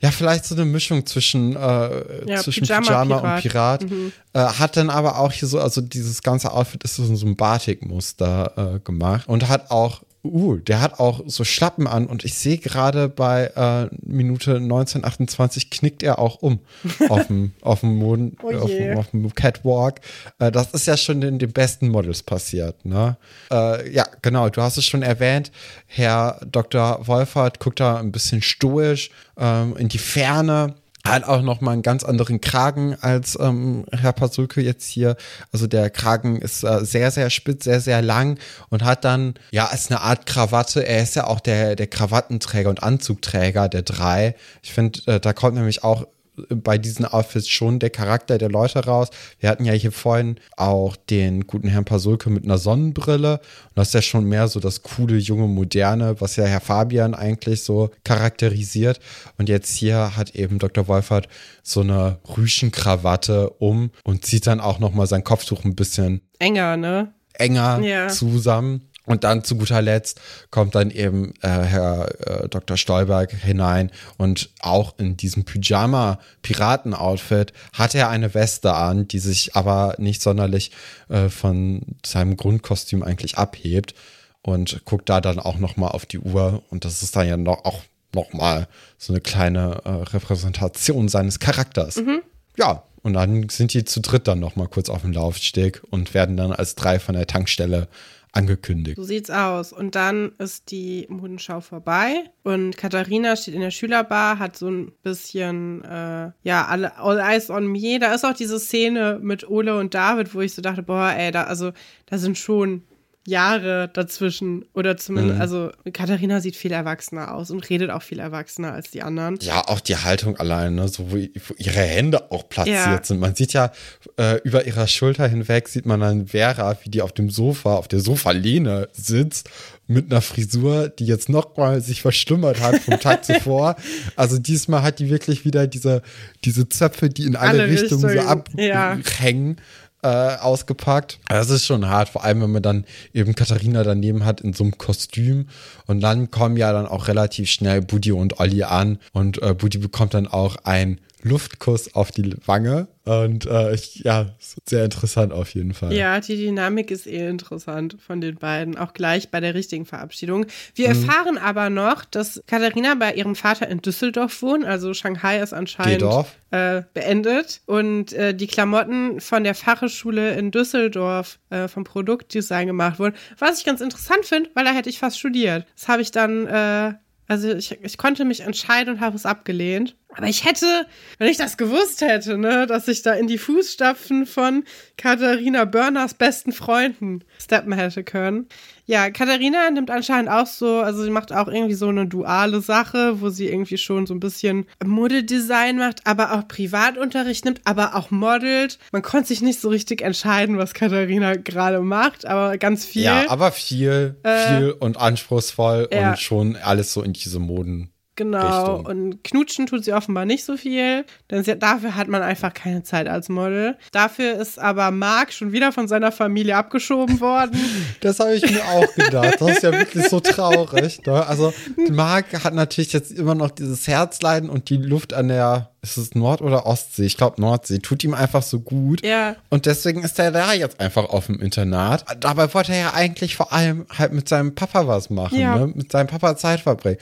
ja, vielleicht so eine Mischung zwischen, äh, ja, zwischen Pyjama, Pyjama und Pirat. Mhm. Äh, hat dann aber auch hier so, also dieses ganze Outfit ist so, ein Batik-Muster äh, gemacht und hat auch uh, der hat auch so Schlappen an und ich sehe gerade bei äh, Minute 1928 knickt er auch um <laughs> auf dem auf dem Moden, oh auf, auf, dem Catwalk. Äh, das ist ja schon den, den besten Models passiert, ne? Äh, ja, genau, du hast es schon erwähnt. Herr Dr. Wolfert guckt da ein bisschen stoisch ähm, in die Ferne hat auch noch mal einen ganz anderen Kragen als ähm, Herr Pasulke jetzt hier. Also der Kragen ist äh, sehr, sehr spitz, sehr, sehr lang und hat dann, ja, als eine Art Krawatte, er ist ja auch der, der Krawattenträger und Anzugträger der drei. Ich finde, äh, da kommt nämlich auch bei diesen Outfits schon der Charakter der Leute raus. Wir hatten ja hier vorhin auch den guten Herrn Pasulke mit einer Sonnenbrille. Und das ist ja schon mehr so das coole, junge, moderne, was ja Herr Fabian eigentlich so charakterisiert. Und jetzt hier hat eben Dr. Wolfert so eine Rüschenkrawatte um und zieht dann auch nochmal sein Kopftuch ein bisschen enger, ne? Enger ja. zusammen. Und dann zu guter Letzt kommt dann eben äh, Herr äh, Dr. Stolberg hinein und auch in diesem Pyjama-Piraten-Outfit hat er eine Weste an, die sich aber nicht sonderlich äh, von seinem Grundkostüm eigentlich abhebt und guckt da dann auch nochmal auf die Uhr und das ist dann ja noch, auch nochmal so eine kleine äh, Repräsentation seines Charakters. Mhm. Ja, und dann sind die zu dritt dann nochmal kurz auf dem Laufsteg und werden dann als drei von der Tankstelle angekündigt. So sieht's aus. Und dann ist die Modenschau vorbei und Katharina steht in der Schülerbar, hat so ein bisschen, äh, ja, alle, all eyes on me. Da ist auch diese Szene mit Ole und David, wo ich so dachte, boah, ey, da, also, da sind schon Jahre dazwischen. Oder zumindest, mhm. also Katharina sieht viel erwachsener aus und redet auch viel erwachsener als die anderen. Ja, auch die Haltung allein, ne? so wo, ihre Hände auch platziert ja. sind. Man sieht ja äh, über ihrer Schulter hinweg, sieht man dann Vera, wie die auf dem Sofa, auf der Sofalehne sitzt mit einer Frisur, die jetzt noch mal sich verschlimmert hat vom Tag <laughs> zuvor. Also diesmal hat die wirklich wieder diese, diese Zöpfe, die in alle, alle Richtungen, Richtungen so abhängen. Ja äh, ausgepackt. Das ist schon hart, vor allem wenn man dann eben Katharina daneben hat in so einem Kostüm. Und dann kommen ja dann auch relativ schnell Buddy und Olli an und äh, Buddy bekommt dann auch ein Luftkuss auf die Wange. Und äh, ich, ja, sehr interessant auf jeden Fall. Ja, die Dynamik ist eh interessant von den beiden, auch gleich bei der richtigen Verabschiedung. Wir mhm. erfahren aber noch, dass Katharina bei ihrem Vater in Düsseldorf wohnt, also Shanghai ist anscheinend äh, beendet. Und äh, die Klamotten von der Fachhochschule in Düsseldorf äh, vom Produktdesign gemacht wurden. Was ich ganz interessant finde, weil da hätte ich fast studiert. Das habe ich dann äh, also ich, ich konnte mich entscheiden und habe es abgelehnt. Aber ich hätte, wenn ich das gewusst hätte, ne, dass ich da in die Fußstapfen von Katharina Börners besten Freunden steppen hätte können. Ja, Katharina nimmt anscheinend auch so, also sie macht auch irgendwie so eine duale Sache, wo sie irgendwie schon so ein bisschen Modedesign macht, aber auch Privatunterricht nimmt, aber auch modelt. Man konnte sich nicht so richtig entscheiden, was Katharina gerade macht, aber ganz viel. Ja, aber viel, Äh, viel und anspruchsvoll ja. und schon alles so in diese Moden. Genau, Richtung. und knutschen tut sie offenbar nicht so viel, denn sie, dafür hat man einfach keine Zeit als Model. Dafür ist aber Marc schon wieder von seiner Familie abgeschoben <laughs> worden. Das habe ich mir auch gedacht. Das ist ja wirklich so traurig. Ne? Also, <laughs> Marc hat natürlich jetzt immer noch dieses Herzleiden und die Luft an der, ist es Nord- oder Ostsee? Ich glaube Nordsee, tut ihm einfach so gut. Ja. Und deswegen ist er da jetzt einfach auf dem Internat. Dabei wollte er ja eigentlich vor allem halt mit seinem Papa was machen, Ja. ne? mit seinem Papa Zeit verbringen.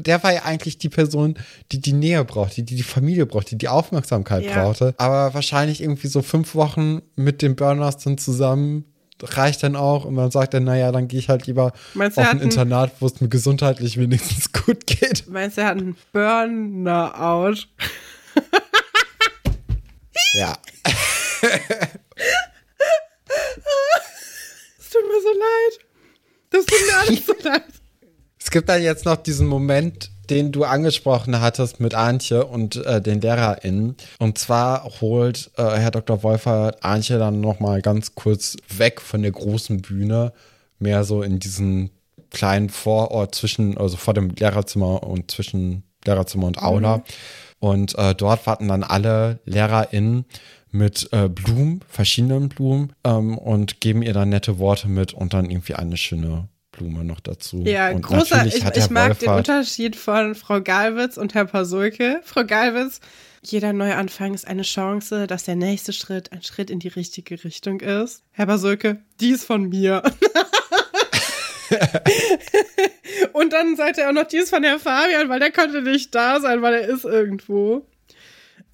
Der war ja eigentlich die Person, die die Nähe braucht, die die, die Familie braucht, die die Aufmerksamkeit Ja. brauchte. Aber wahrscheinlich irgendwie so fünf Wochen mit den Burners dann zusammen reicht dann auch und dann sagt er, naja, dann gehe ich halt lieber Meinst auf ein Internat, wo es mir gesundheitlich wenigstens <laughs> gut geht. Meinst du, er hat einen Burner-out? Ja. Es tut mir so leid. Das tut mir alles so leid. Es gibt dann jetzt noch diesen Moment, den du angesprochen hattest mit Antje und äh, den LehrerInnen. Und zwar holt äh, Herr Dr. Wolfert Antje dann nochmal ganz kurz weg von der großen Bühne, mehr so in diesen kleinen Vorort zwischen, also vor dem Lehrerzimmer und zwischen Lehrerzimmer und Aula. Und äh, dort warten dann alle LehrerInnen mit äh, Blumen, verschiedenen Blumen, ähm, und geben ihr dann nette Worte mit und dann irgendwie eine schöne Blume noch dazu. Ja, und großer, ich, ich mag den Wolfert- Unterschied von Frau Galwitz und Herr Pasulke. Frau Galwitz, jeder Neuanfang ist eine Chance, dass der nächste Schritt ein Schritt in die richtige Richtung ist. Herr Pasulke, dies von mir. <laughs> <laughs> und dann sagt er auch noch dies von Herrn Fabian, weil der konnte nicht da sein, weil er ist irgendwo.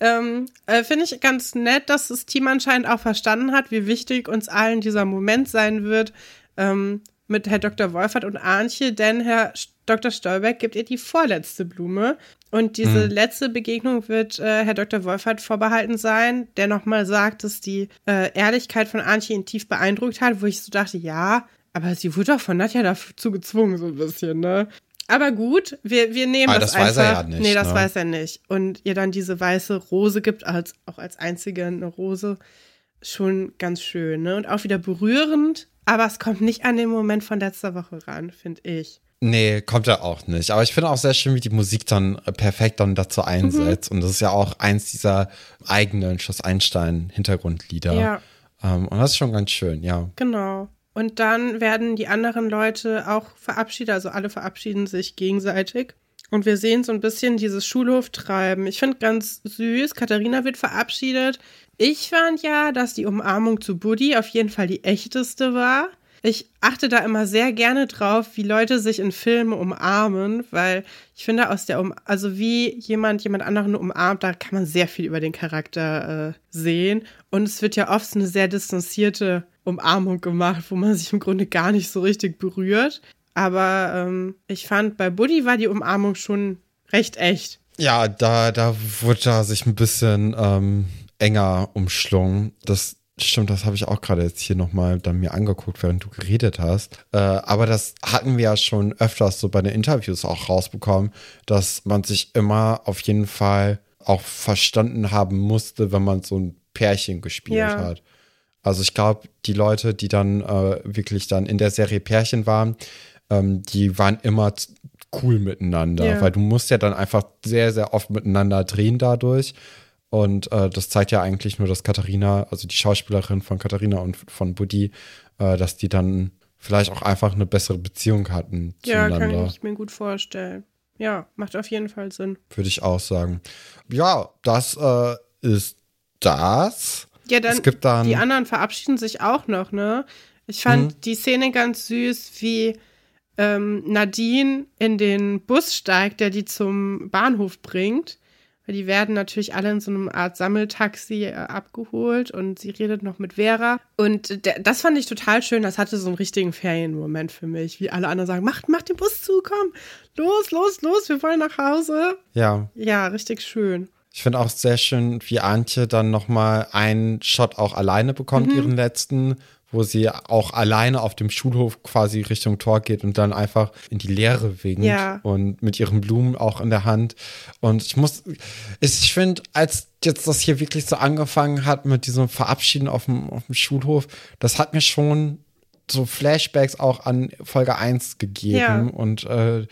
Ähm, äh, Finde ich ganz nett, dass das Team anscheinend auch verstanden hat, wie wichtig uns allen dieser Moment sein wird ähm, mit Herr Dr. Wolfert und Arnche, denn Herr Dr. Stolberg gibt ihr die vorletzte Blume. Und diese letzte Begegnung wird äh, Herr Dr. Wolfert vorbehalten sein, der nochmal sagt, dass die äh, Ehrlichkeit von Arnche ihn tief beeindruckt hat, wo ich so dachte, ja, aber sie wurde doch von Nadja dazu gezwungen, so ein bisschen, ne? Aber gut, wir, wir nehmen Aber das, das weiß einfach. er ja nicht, Nee, das ne? weiß er nicht. Und ihr dann diese weiße Rose gibt, als, auch als einzige eine Rose, schon ganz schön, ne? Und auch wieder berührend, aber es kommt nicht an den Moment von letzter Woche ran, finde ich. Nee, kommt er auch nicht. Aber ich finde auch sehr schön, wie die Musik dann äh, perfekt dann dazu einsetzt. Und das ist ja auch eins dieser eigenen Schloss Einstein-Hintergrundlieder. Ja. Ähm, und das ist schon ganz schön, ja. Genau. Und dann werden die anderen Leute auch verabschiedet, also alle verabschieden sich gegenseitig. Und wir sehen so ein bisschen dieses Schulhoftreiben. Ich finde ganz süß. Katharina wird verabschiedet. Ich fand ja, dass die Umarmung zu Buddy auf jeden Fall die echteste war. Ich achte da immer sehr gerne drauf, wie Leute sich in Filmen umarmen, weil ich finde, aus der um also wie jemand jemand anderen umarmt, da kann man sehr viel über den Charakter äh, sehen. Und es wird ja oft eine sehr distanzierte Umarmung gemacht, wo man sich im Grunde gar nicht so richtig berührt. Aber ähm, ich fand, bei Buddy war die Umarmung schon recht echt. Ja, da, da wurde da sich ein bisschen ähm, enger umschlungen. Das stimmt, das habe ich auch gerade jetzt hier nochmal dann mir angeguckt, während du geredet hast. Äh, aber das hatten wir ja schon öfters so bei den Interviews auch rausbekommen, dass man sich immer auf jeden Fall auch verstanden haben musste, wenn man so ein Pärchen gespielt Ja. hat. Also ich glaube, die Leute, die dann äh, wirklich dann in der Serie Pärchen waren, ähm, die waren immer cool miteinander, Ja. weil du musst ja dann einfach sehr, sehr oft miteinander drehen dadurch. Und äh, das zeigt ja eigentlich nur, dass Katharina, also die Schauspielerin von Katharina und von Buddy, äh, dass die dann vielleicht auch einfach eine bessere Beziehung hatten Ja, kann zueinander, ich mir gut vorstellen. Ja, macht auf jeden Fall Sinn. würde ich auch sagen. Ja, das äh, ist das. Ja, dann es gibt dann die anderen verabschieden sich auch noch, ne? Ich fand Mhm. die Szene ganz süß, wie ähm, Nadine in den Bus steigt, der die zum Bahnhof bringt. weil die werden natürlich alle in so einem Art Sammeltaxi äh, abgeholt und sie redet noch mit Vera. Und das fand ich total schön. Das hatte so einen richtigen Ferienmoment für mich, wie alle anderen sagen: Macht, macht den Bus zu, komm, los, los, los, wir wollen nach Hause. Ja. Ja, richtig schön. Ich finde auch sehr schön, wie Antje dann nochmal einen Shot auch alleine bekommt, mhm. ihren letzten, wo sie auch alleine auf dem Schulhof quasi Richtung Tor geht und dann einfach in die Leere winkt ja. und mit ihren Blumen auch in der Hand. Und ich muss, ich finde, als jetzt das hier wirklich so angefangen hat mit diesem Verabschieden auf dem, auf dem Schulhof, das hat mir schon so Flashbacks auch an Folge 1 gegeben ja. und äh,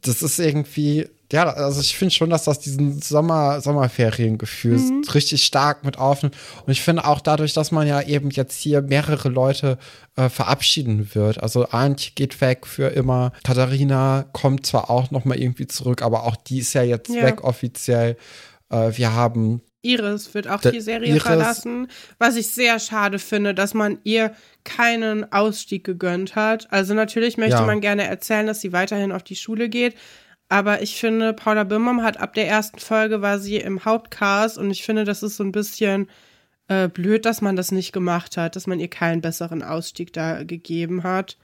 das ist irgendwie ja, also ich finde schon, dass das diesen Sommer, Sommerferiengefühl mhm. richtig stark mit aufnimmt. Und ich finde auch dadurch, dass man ja eben jetzt hier mehrere Leute äh, verabschieden wird. Also Antje geht weg für immer. Katharina kommt zwar auch noch mal irgendwie zurück, aber auch die ist ja jetzt ja. weg offiziell. Äh, wir haben Iris wird auch die Serie Iris. verlassen, was ich sehr schade finde, dass man ihr keinen Ausstieg gegönnt hat. Also natürlich möchte ja. man gerne erzählen, dass sie weiterhin auf die Schule geht, aber ich finde, Paula Birnbaum hat ab der ersten Folge war sie im Hauptcast und ich finde, das ist so ein bisschen äh, blöd, dass man das nicht gemacht hat, dass man ihr keinen besseren Ausstieg da gegeben hat.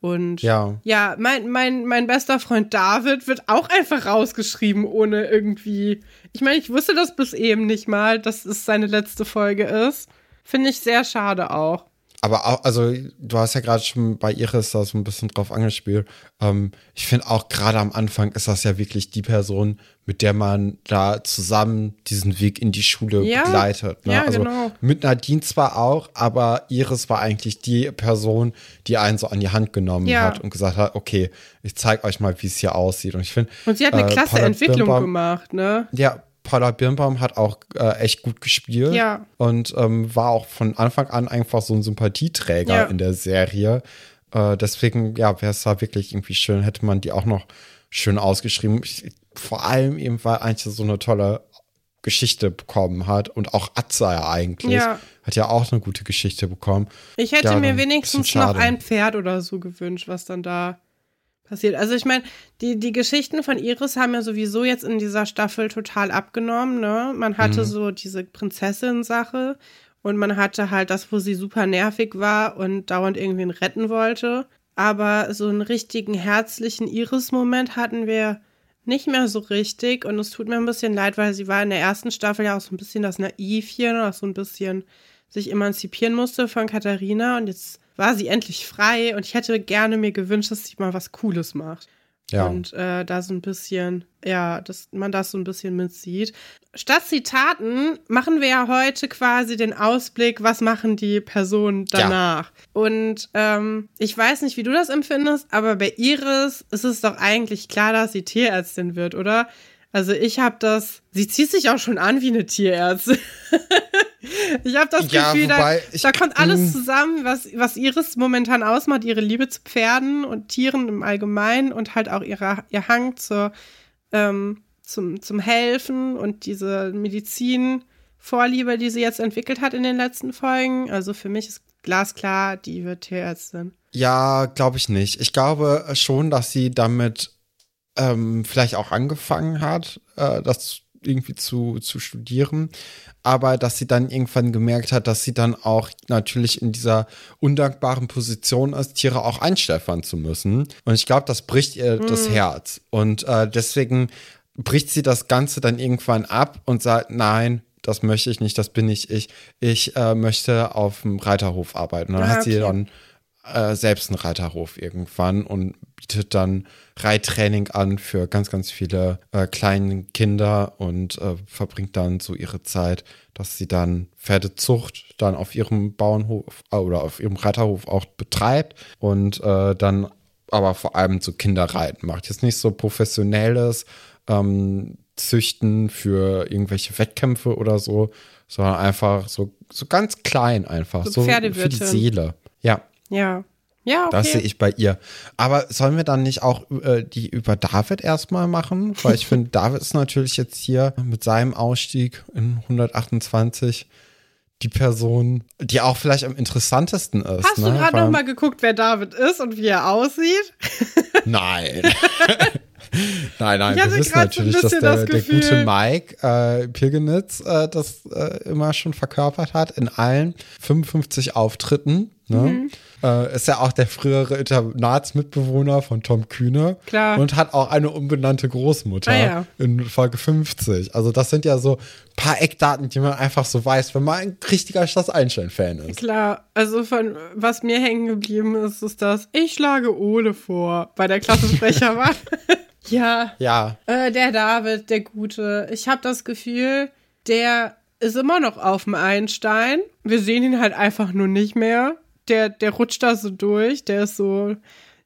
Und ja, ja mein, mein, mein bester Freund David wird auch einfach rausgeschrieben, ohne irgendwie. Ich meine, ich wusste das bis eben nicht mal, dass es seine letzte Folge ist. Finde ich sehr schade auch. Aber auch, also du hast ja gerade schon bei Iris da so ein bisschen drauf angespielt. Ähm, ich finde auch gerade am Anfang ist das ja wirklich die Person, mit der man da zusammen diesen Weg in die Schule ja, begleitet. Ne? Ja, also genau. mit Nadine zwar auch, aber Iris war eigentlich die Person, die einen so an die Hand genommen ja. hat und gesagt hat, okay, ich zeige euch mal, wie es hier aussieht. Und ich finde. Und sie hat eine äh, klasse Entwicklung Birnbaum, gemacht, ne? Ja, Paula Birnbaum hat auch äh, echt gut gespielt ja. und ähm, war auch von Anfang an einfach so ein Sympathieträger ja. in der Serie. Äh, deswegen, ja, wäre es da wirklich irgendwie schön, hätte man die auch noch schön ausgeschrieben. Ich, vor allem eben, weil eigentlich so eine tolle Geschichte bekommen hat und auch Atza ja eigentlich ja. hat ja auch eine gute Geschichte bekommen. Ich hätte ja, mir wenigstens noch ein Pferd oder so gewünscht, was dann da passiert. Also ich meine, die, die Geschichten von Iris haben ja sowieso jetzt in dieser Staffel total abgenommen, ne? Man hatte mhm. so diese Prinzessin-Sache und man hatte halt das, wo sie super nervig war und dauernd irgendwen retten wollte. Aber so einen richtigen herzlichen Iris-Moment hatten wir nicht mehr so richtig und es tut mir ein bisschen leid, weil sie war in der ersten Staffel ja auch so ein bisschen das Naivchen und auch so ein bisschen sich emanzipieren musste von Katharina und jetzt war sie endlich frei und ich hätte gerne mir gewünscht, dass sie mal was Cooles macht. Ja. Und äh, da so ein bisschen, ja, dass man das so ein bisschen mitsieht. Statt Zitaten machen wir ja heute quasi den Ausblick, was machen die Personen danach. Ja. Und ähm, ich weiß nicht, wie du das empfindest, aber bei Iris ist es doch eigentlich klar, dass sie Tierärztin wird, oder? Also ich habe das, sie zieht sich auch schon an wie eine Tierärztin. <laughs> ich habe das ja, Gefühl, da, ich, da, kommt alles zusammen, was, was Iris momentan ausmacht, ihre Liebe zu Pferden und Tieren im Allgemeinen und halt auch ihre, ihr Hang zur, ähm, zum, zum Helfen und diese Medizinvorliebe, die sie jetzt entwickelt hat in den letzten Folgen. Also für mich ist glasklar, die wird Tierärztin. Ja, glaube ich nicht. Ich glaube schon, dass sie damit ähm, vielleicht auch angefangen hat, äh, das irgendwie zu, zu studieren, aber dass sie dann irgendwann gemerkt hat, dass sie dann auch natürlich in dieser undankbaren Position ist, Tiere auch einschläfern zu müssen. Und ich glaube, das bricht ihr mhm. das Herz. Und äh, deswegen bricht sie das Ganze dann irgendwann ab und sagt, nein, das möchte ich nicht, das bin nicht ich. Ich äh, möchte auf dem Reiterhof arbeiten. Und dann ah, hat sie dann äh, selbst einen Reiterhof irgendwann und bietet dann Reittraining an für ganz, ganz viele äh, kleine Kinder und äh, verbringt dann so ihre Zeit, dass sie dann Pferdezucht dann auf ihrem Bauernhof äh, oder auf ihrem Reiterhof auch betreibt und äh, dann aber vor allem so Kinderreiten macht. Jetzt nicht so professionelles ähm, Züchten für irgendwelche Wettkämpfe oder so, sondern einfach so, so ganz klein einfach, so, so für die Seele. Ja. Ja. Ja, okay. Das sehe ich bei ihr. Aber sollen wir dann nicht auch äh, die über David erstmal machen? Weil ich finde, <laughs> David ist natürlich jetzt hier mit seinem Ausstieg in 128 die Person, die auch vielleicht am interessantesten ist. Hast ne? du gerade noch mal geguckt, wer David ist und wie er aussieht? <laughs> Nein. <laughs> nein, nein, Ich wir wissen natürlich, dass der, das der gute Mike äh, Pilgenitz äh, das äh, immer schon verkörpert hat in allen 55 Auftritten. Ne? Mhm. Äh, ist ja auch der frühere Internatsmitbewohner von Tom Kühne Klar. und hat auch eine unbenannte Großmutter Ah, ja. in Folge 50. Also das sind ja so ein paar Eckdaten, die man einfach so weiß, wenn man ein richtiger Schloss Einstein-Fan ist. Klar, also von was mir hängen geblieben ist, ist das, ich schlage Ole vor, bei der Klassensprecher war. <laughs> ja, Ja, äh, der David, der Gute. Ich habe das Gefühl, der ist immer noch auf dem Einstein. Wir sehen ihn halt einfach nur nicht mehr. Der, der rutscht da so durch. Der ist so,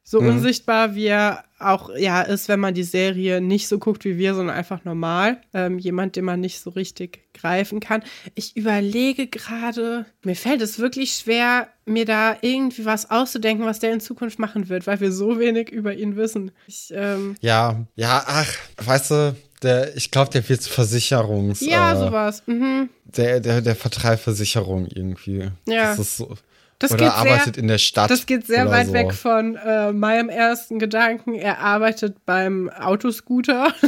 so unsichtbar, wie er auch ja ist, wenn man die Serie nicht so guckt wie wir, sondern einfach normal. Ähm, jemand, den man nicht so richtig greifen kann. Ich überlege gerade, mir fällt es wirklich schwer, mir da irgendwie was auszudenken, was der in Zukunft machen wird, weil wir so wenig über ihn wissen. Ich, ähm, ja, ja, ach, weißt du, der, ich glaube, der wird Versicherungs. ja, äh, sowas. Mhm. Der, der, der vertreibt Versicherung irgendwie. Ja. Das ist so. Das oder geht sehr- arbeitet in der Stadt. Das geht sehr weit so. weg von äh, meinem ersten Gedanken. Er arbeitet beim Autoscooter. <laughs>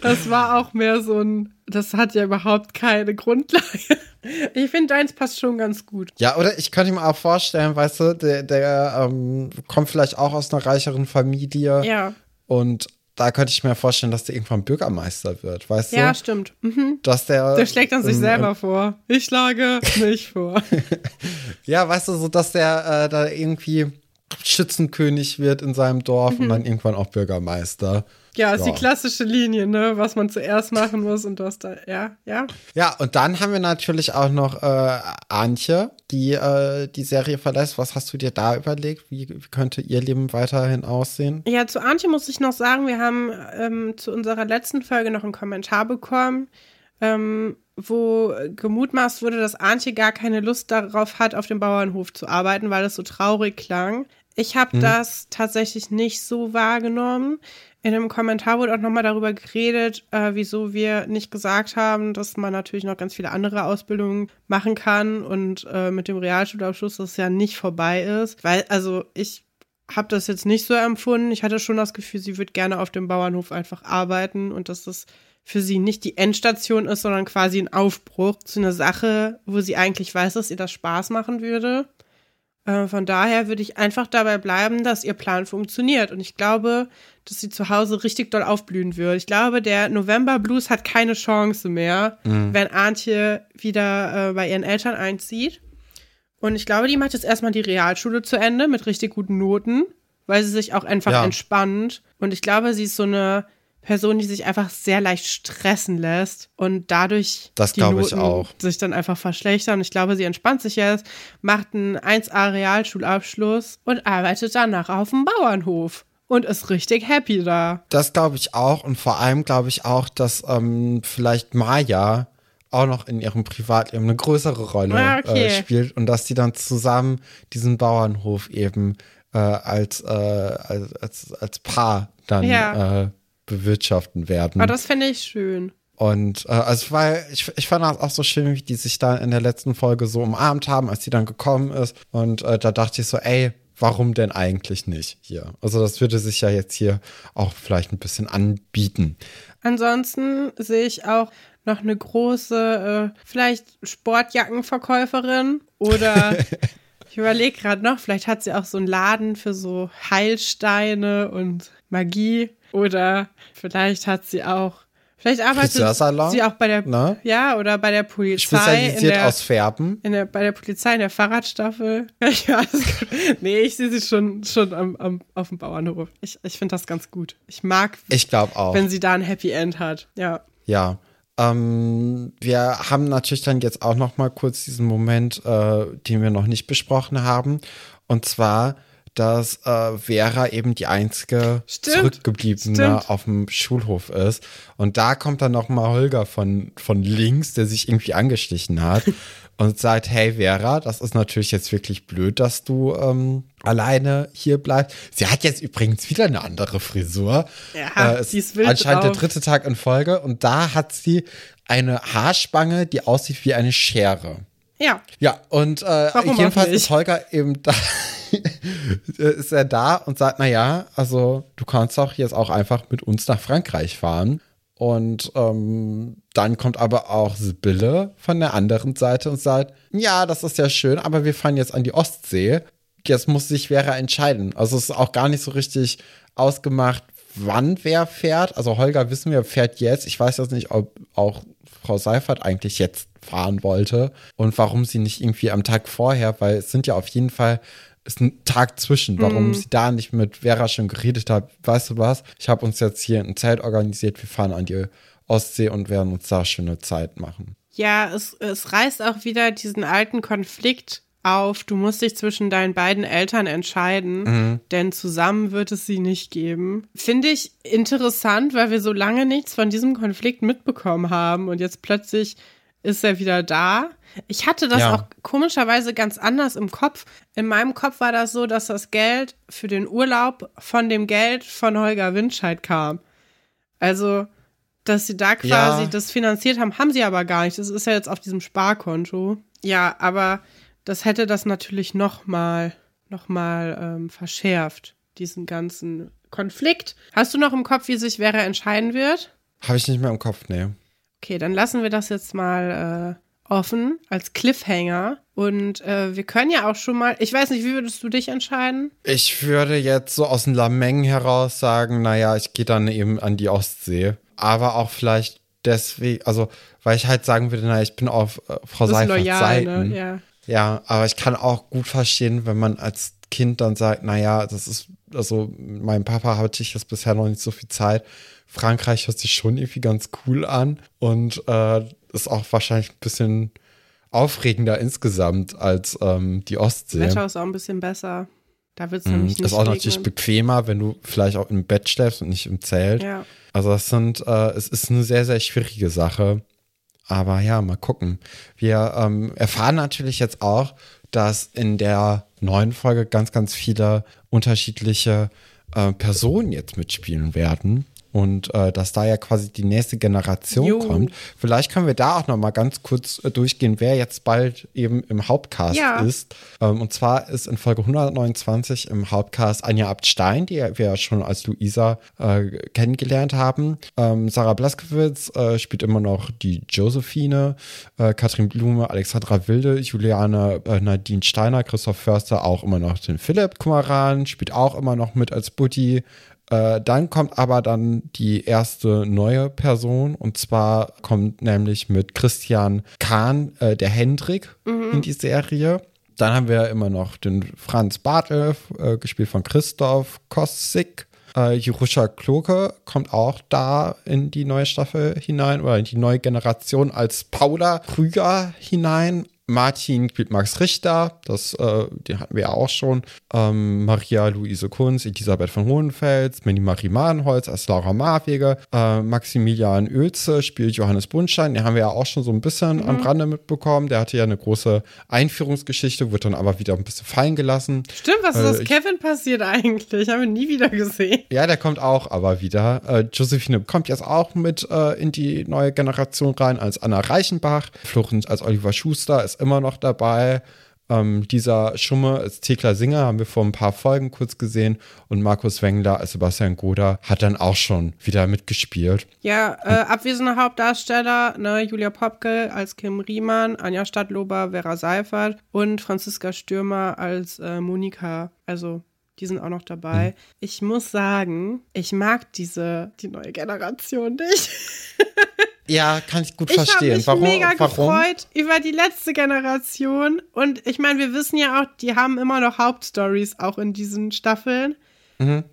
das war auch mehr so ein, das hat ja überhaupt keine Grundlage. Ich finde, deins passt schon ganz gut. Ja, oder ich könnte mir auch vorstellen, weißt du, der, der ähm, kommt vielleicht auch aus einer reicheren Familie. Ja, Und da könnte ich mir vorstellen, dass der irgendwann Bürgermeister wird, weißt ja, du? stimmt. Mhm. Dass der. Der schlägt dann sich ähm, selber vor. Ich schlage mich vor. <laughs> Ja, weißt du, so dass der äh, da irgendwie Schützenkönig wird in seinem Dorf Mhm. und dann irgendwann auch Bürgermeister. Ja, ist die Ja. klassische Linie, ne? Was man zuerst machen muss und das da, ja, ja. Ja, und dann haben wir natürlich auch noch äh, Antje, die äh, die Serie verlässt. Was hast du dir da überlegt? Wie, wie könnte ihr Leben weiterhin aussehen? Ja, zu Antje muss ich noch sagen, wir haben ähm, zu unserer letzten Folge noch einen Kommentar bekommen, ähm, wo gemutmaßt wurde, dass Antje gar keine Lust darauf hat, auf dem Bauernhof zu arbeiten, weil es so traurig klang. Ich habe das tatsächlich nicht so wahrgenommen. In einem Kommentar wurde auch nochmal darüber geredet, äh, wieso wir nicht gesagt haben, dass man natürlich noch ganz viele andere Ausbildungen machen kann und äh, mit dem Realschulabschluss das ja nicht vorbei ist. Weil, also ich habe das jetzt nicht so empfunden. Ich hatte schon das Gefühl, sie würde gerne auf dem Bauernhof einfach arbeiten und dass das für sie nicht die Endstation ist, sondern quasi ein Aufbruch zu einer Sache, wo sie eigentlich weiß, dass ihr das Spaß machen würde. Äh, von daher würde ich einfach dabei bleiben, dass ihr Plan funktioniert. Und ich glaube, dass sie zu Hause richtig doll aufblühen wird. Ich glaube, der November Blues hat keine Chance mehr, wenn Antje wieder äh, bei ihren Eltern einzieht. Und ich glaube, die macht jetzt erstmal die Realschule zu Ende mit richtig guten Noten, weil sie sich auch einfach Ja. entspannt. Und ich glaube, sie ist so eine Person, die sich einfach sehr leicht stressen lässt und dadurch Das die glaube ich Noten auch. sich dann einfach verschlechtern. Ich glaube, sie entspannt sich jetzt, macht einen 1A Realschulabschluss und arbeitet danach auf dem Bauernhof und ist richtig happy da. Das glaube ich auch und vor allem glaube ich auch, dass ähm, vielleicht Maya auch noch in ihrem Privatleben eine größere Rolle Ah, okay. äh, spielt und dass die dann zusammen diesen Bauernhof eben äh, als, äh, als, als, als Paar dann Ja. Bewirtschaften werden. Aber das finde ich schön. Und äh, also weil ich, ich fand das auch so schön, wie die sich da in der letzten Folge so umarmt haben, als die dann gekommen ist. Und äh, da dachte ich so, ey, warum denn eigentlich nicht hier? Also das würde sich ja jetzt hier auch vielleicht ein bisschen anbieten. Ansonsten sehe ich auch noch eine große, äh, vielleicht Sportjackenverkäuferin oder <laughs> ich überlege gerade noch, vielleicht hat sie auch so einen Laden für so Heilsteine und Magie oder vielleicht hat sie auch, vielleicht arbeitet sie auch bei der, ne? ja, oder bei der Polizei. In Spezialisiert der, aus Färben. in der, bei der Polizei in der Fahrradstaffel. <laughs> Alles gut. Nee, ich sehe sie schon, schon am, am, auf dem Bauernhof. Ich, ich finde das ganz gut. Ich mag, Ich glaube auch. wenn sie da ein Happy End hat. Ja. Ja. Ähm, wir haben natürlich dann jetzt auch noch mal kurz diesen Moment, äh, den wir noch nicht besprochen haben. Und zwar, dass äh, Vera eben die einzige Stimmt, zurückgebliebene stimmt. auf dem Schulhof ist. Und da kommt dann noch mal Holger von, von links, der sich irgendwie angeschlichen hat und sagt, hey Vera, das ist natürlich jetzt wirklich blöd, dass du ähm, alleine hier bleibst. Sie hat jetzt übrigens wieder eine andere Frisur. Ja, es die ist wild anscheinend der drauf. dritte Tag in Folge und da hat sie eine Haarspange, die aussieht wie eine Schere. Ja. Ja, und äh, Warum jedenfalls ist Holger eben da, <laughs> ist er da und sagt, na ja, also du kannst doch jetzt auch einfach mit uns nach Frankreich fahren. Und ähm, dann kommt aber auch Sibylle von der anderen Seite und sagt, ja, das ist ja schön, aber wir fahren jetzt an die Ostsee. Jetzt muss sich Vera entscheiden. Also es ist auch gar nicht so richtig ausgemacht, wann wer fährt. Also Holger wissen wir, fährt jetzt. Ich weiß jetzt nicht, ob auch Frau Seifert eigentlich jetzt fahren wollte und warum sie nicht irgendwie am Tag vorher, weil es sind ja auf jeden Fall ist ein Tag zwischen, warum sie da nicht mit Vera schon geredet hat. Weißt du was? Ich habe uns jetzt hier ein Zelt organisiert, wir fahren an die Ostsee und werden uns da schöne Zeit machen. Ja, es, es reißt auch wieder diesen alten Konflikt auf. Du musst dich zwischen deinen beiden Eltern entscheiden, denn zusammen wird es sie nicht geben. Finde ich interessant, weil wir so lange nichts von diesem Konflikt mitbekommen haben und jetzt plötzlich ist er wieder da. Ich hatte das Ja. auch komischerweise ganz anders im Kopf. In meinem Kopf war das so, dass das Geld für den Urlaub von dem Geld von Holger Windscheid kam. Also, dass sie da quasi Ja. das finanziert haben, haben sie aber gar nicht. Das ist ja jetzt auf diesem Sparkonto. Ja, aber das hätte das natürlich noch mal, noch mal ähm, verschärft, diesen ganzen Konflikt. Hast du noch im Kopf, wie sich Vera entscheiden wird? Habe ich nicht mehr im Kopf, nee. Okay, dann lassen wir das jetzt mal äh, offen als Cliffhanger. Und äh, wir können ja auch schon mal, ich weiß nicht, wie würdest du dich entscheiden? Ich würde jetzt so aus den Lameng heraus sagen, naja, ich gehe dann eben an die Ostsee. Aber auch vielleicht deswegen, also, weil ich halt sagen würde, naja, ich bin auf äh, Frau Seiferts loyal, Seiten. ne? Ja. Ja, aber ich kann auch gut verstehen, wenn man als Kind dann sagt, naja, das ist, also meinem Papa hatte ich jetzt bisher noch nicht so viel Zeit. Frankreich hört sich schon irgendwie ganz cool an und äh, ist auch wahrscheinlich ein bisschen aufregender insgesamt als ähm, die Ostsee. Wetter ist auch ein bisschen besser. Da wird es Mhm. nämlich nicht Ist auch natürlich regnen. bequemer, wenn du vielleicht auch im Bett schläfst und nicht im Zelt. Ja. Also das sind, äh, es ist eine sehr, sehr schwierige Sache. Aber ja, mal gucken. Wir ähm, erfahren natürlich jetzt auch, dass in der neuen Folge ganz, ganz viele unterschiedliche äh, Personen jetzt mitspielen werden. Und äh, dass da ja quasi die nächste Generation Jo. kommt. Vielleicht können wir da auch noch mal ganz kurz äh, durchgehen, wer jetzt bald eben im Hauptcast Ja. ist. Ähm, und zwar ist in Folge 129 im Hauptcast Anja Abtstein, die wir ja schon als Luisa äh, kennengelernt haben. Ähm, Sarah Blaskowitz äh, spielt immer noch die Josephine, äh, Katrin Blume, Alexandra Wilde, Juliane äh, Nadine Steiner, Christoph Förster auch immer noch den Philipp Kumaran, spielt auch immer noch mit als Buddy. Äh, dann kommt aber dann die erste neue Person und zwar kommt nämlich mit Christian Kahn äh, der Hendrik in die Serie. Dann haben wir immer noch den Franz Bartel, äh, gespielt von Christoph Kossig. Äh, Jerusha Kloke kommt auch da in die neue Staffel hinein oder in die neue Generation als Paula Krüger hinein. Martin spielt Max Richter, das, äh, den hatten wir ja auch schon. Ähm, Maria Luise Kunz, Elisabeth von Hohenfels, Minnie Marie Madenholz als Laura Marwege. Äh, Maximilian Oelze spielt Johannes Bundstein, den haben wir ja auch schon so ein bisschen am Rande mitbekommen. Der hatte ja eine große Einführungsgeschichte, wird dann aber wieder ein bisschen fallen gelassen. Stimmt, was ist Äh, aus Kevin passiert eigentlich? Haben wir nie wieder gesehen. Ja, der kommt auch aber wieder. Äh, Josephine kommt jetzt auch mit äh, in die neue Generation rein als Anna Reichenbach. Florenz als Oliver Schuster ist immer noch dabei. Ähm, dieser Schumme als Thekla Singer haben wir vor ein paar Folgen kurz gesehen. Und Markus Wengler als Sebastian Goda hat dann auch schon wieder mitgespielt. Ja, äh, abwesende Hauptdarsteller, ne, Julia Popke als Kim Riemann, Anja Stadtlober, Vera Seifert und Franziska Stürmer als äh, Monika. Also, die sind auch noch dabei. Ich muss sagen, ich mag diese, die neue Generation nicht. <laughs> Ja, kann ich gut Ich habe verstehen. mich warum? mega warum? gefreut über die letzte Generation. Und ich meine, wir wissen ja auch, die haben immer noch Hauptstories auch in diesen Staffeln. Mhm.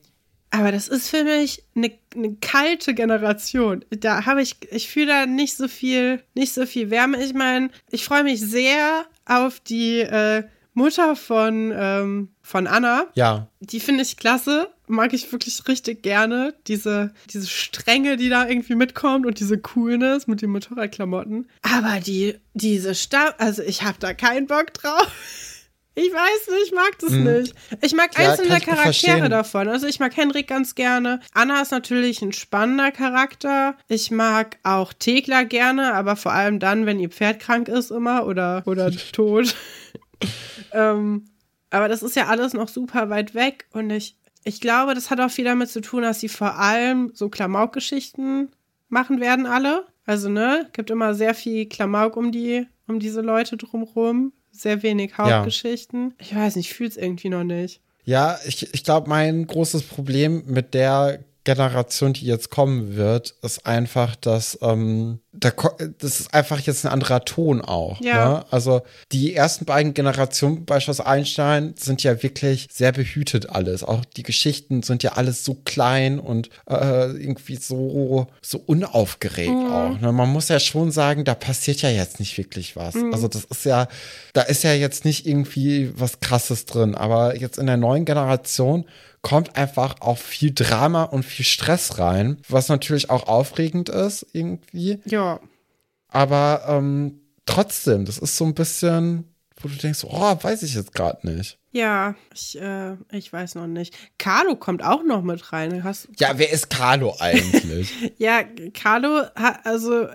Aber das ist für mich eine, eine kalte Generation. Da habe ich, ich fühle da nicht so viel, nicht so viel Wärme. Ich meine, ich freue mich sehr auf die äh, Mutter von, ähm, von Anna. Ja. Die finde ich klasse. Mag ich wirklich richtig gerne. Diese, diese Strenge, die da irgendwie mitkommt und diese Coolness mit den Motorradklamotten. Aber die, diese Stab, also ich habe da keinen Bock drauf. <laughs> Ich weiß nicht, ich mag das hm. nicht. Ich mag ja, einzelne Charaktere davon. Also ich mag Henrik ganz gerne. Anna ist natürlich ein spannender Charakter. Ich mag auch Thekla gerne, aber vor allem dann, wenn ihr Pferd krank ist immer oder, oder <laughs> tot. <laughs> ähm, aber das ist ja alles noch super weit weg und ich, ich glaube, das hat auch viel damit zu tun, dass sie vor allem so Klamauk-Geschichten machen werden alle. Also, ne, gibt immer sehr viel Klamauk um die, um diese Leute drumrum sehr wenig Hauptgeschichten. Ja. Ich weiß nicht, ich fühle es irgendwie noch nicht. Ja, ich, ich glaube, mein großes Problem mit der Generation, die jetzt kommen wird, ist einfach, dass ähm, da, das ist einfach jetzt ein anderer Ton auch. Ja. Ne? Also die ersten beiden Generationen bei Schloss Einstein sind ja wirklich sehr behütet alles. Auch die Geschichten sind ja alles so klein und äh, irgendwie so, so unaufgeregt mhm. auch. Ne? Man muss ja schon sagen, da passiert ja jetzt nicht wirklich was. Mhm. Also das ist ja, da ist ja jetzt nicht irgendwie was Krasses drin. Aber jetzt in der neuen Generation kommt einfach auch viel Drama und viel Stress rein, was natürlich auch aufregend ist irgendwie. Ja. Aber ähm, trotzdem, das ist so ein bisschen, wo du denkst, oh, weiß ich jetzt gerade nicht. Ja, ich, äh, ich weiß noch nicht. Carlo kommt auch noch mit rein. Hast, ja, wer ist Carlo eigentlich? <laughs> ja, Carlo, also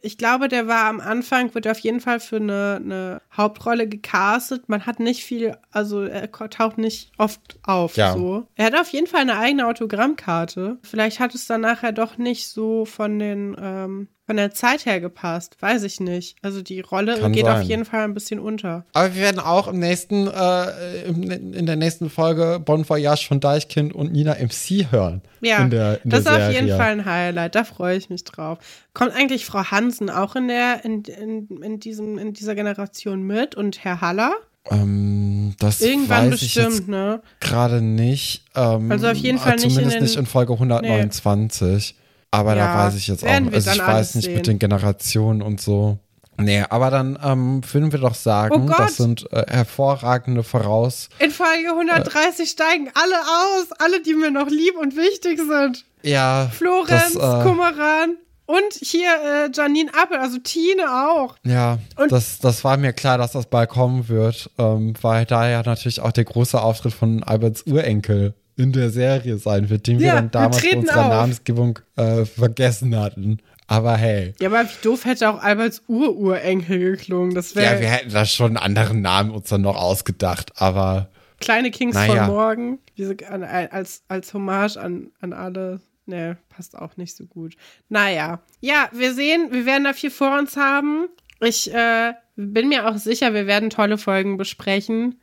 ich glaube, der war am Anfang, wird auf jeden Fall für eine, eine Hauptrolle gecastet. Man hat nicht viel, also er taucht nicht oft auf. Ja. So. Er hat auf jeden Fall eine eigene Autogrammkarte. Vielleicht hat es dann nachher doch nicht so von den ähm, von der Zeit her gepasst, weiß ich nicht. Also die Rolle Kann geht sein. auf jeden Fall ein bisschen unter. Aber wir werden auch im nächsten, äh, in der nächsten Folge Bon Voyage von Deichkind und Nina MC hören. Ja, in der, in das ist auf jeden Fall ein Highlight. Da freue ich mich drauf. Kommt eigentlich Frau Hansen auch in der, in, in, in, diesem, in dieser Generation mit und Herr Haller? Ähm, das Irgendwann weiß bestimmt, ich ne? Gerade nicht. Ähm, also auf jeden Fall nicht in, den, nicht in Folge 129. Aber ja, da weiß ich jetzt auch, also ich weiß nicht sehen. mit den Generationen und so. Nee, aber dann ähm, würden wir doch sagen, oh das sind äh, hervorragende Voraus. In Folge 130 äh, steigen alle aus, alle, die mir noch lieb und wichtig sind. Ja. Florenz, das, äh, Kummeran und hier äh, Janine Appel, also Tine auch. Ja, und das, das war mir klar, dass das bald kommen wird, ähm, weil da ja natürlich auch der große Auftritt von Alberts Urenkel in der Serie sein wird, den ja, wir dann damals bei unserer auf. Namensgebung äh, vergessen hatten. Aber hey. Ja, aber wie doof hätte auch Alberts Ururenkel geklungen. Das wäre. Ja, wir hätten da schon einen anderen Namen uns dann noch ausgedacht, aber. Kleine Kings naja. von morgen. Diese, als, als Hommage an, an alle. Ne, passt auch nicht so gut. Naja. Ja, wir sehen, wir werden da viel vor uns haben. Ich äh, bin mir auch sicher, wir werden tolle Folgen besprechen.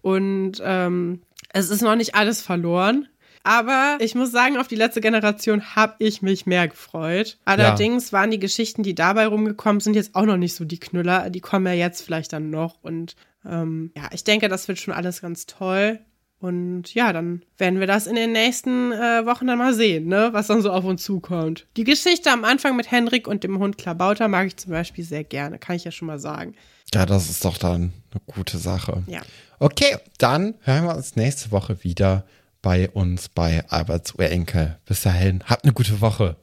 Und ähm, es ist noch nicht alles verloren. Aber ich muss sagen, auf die letzte Generation habe ich mich mehr gefreut. Allerdings ja. waren die Geschichten, die dabei rumgekommen sind, jetzt auch noch nicht so die Knüller. Die kommen ja jetzt vielleicht dann noch. Und ähm, ja, ich denke, das wird schon alles ganz toll. Und ja, dann werden wir das in den nächsten äh, Wochen dann mal sehen, ne? was dann so auf uns zukommt. Die Geschichte am Anfang mit Henrik und dem Hund Klabauter mag ich zum Beispiel sehr gerne, kann ich ja schon mal sagen. Ja, das ist doch dann eine gute Sache. Ja. Okay, dann hören wir uns nächste Woche wieder bei uns bei Alberts Urenkel. Bis dahin, habt eine gute Woche.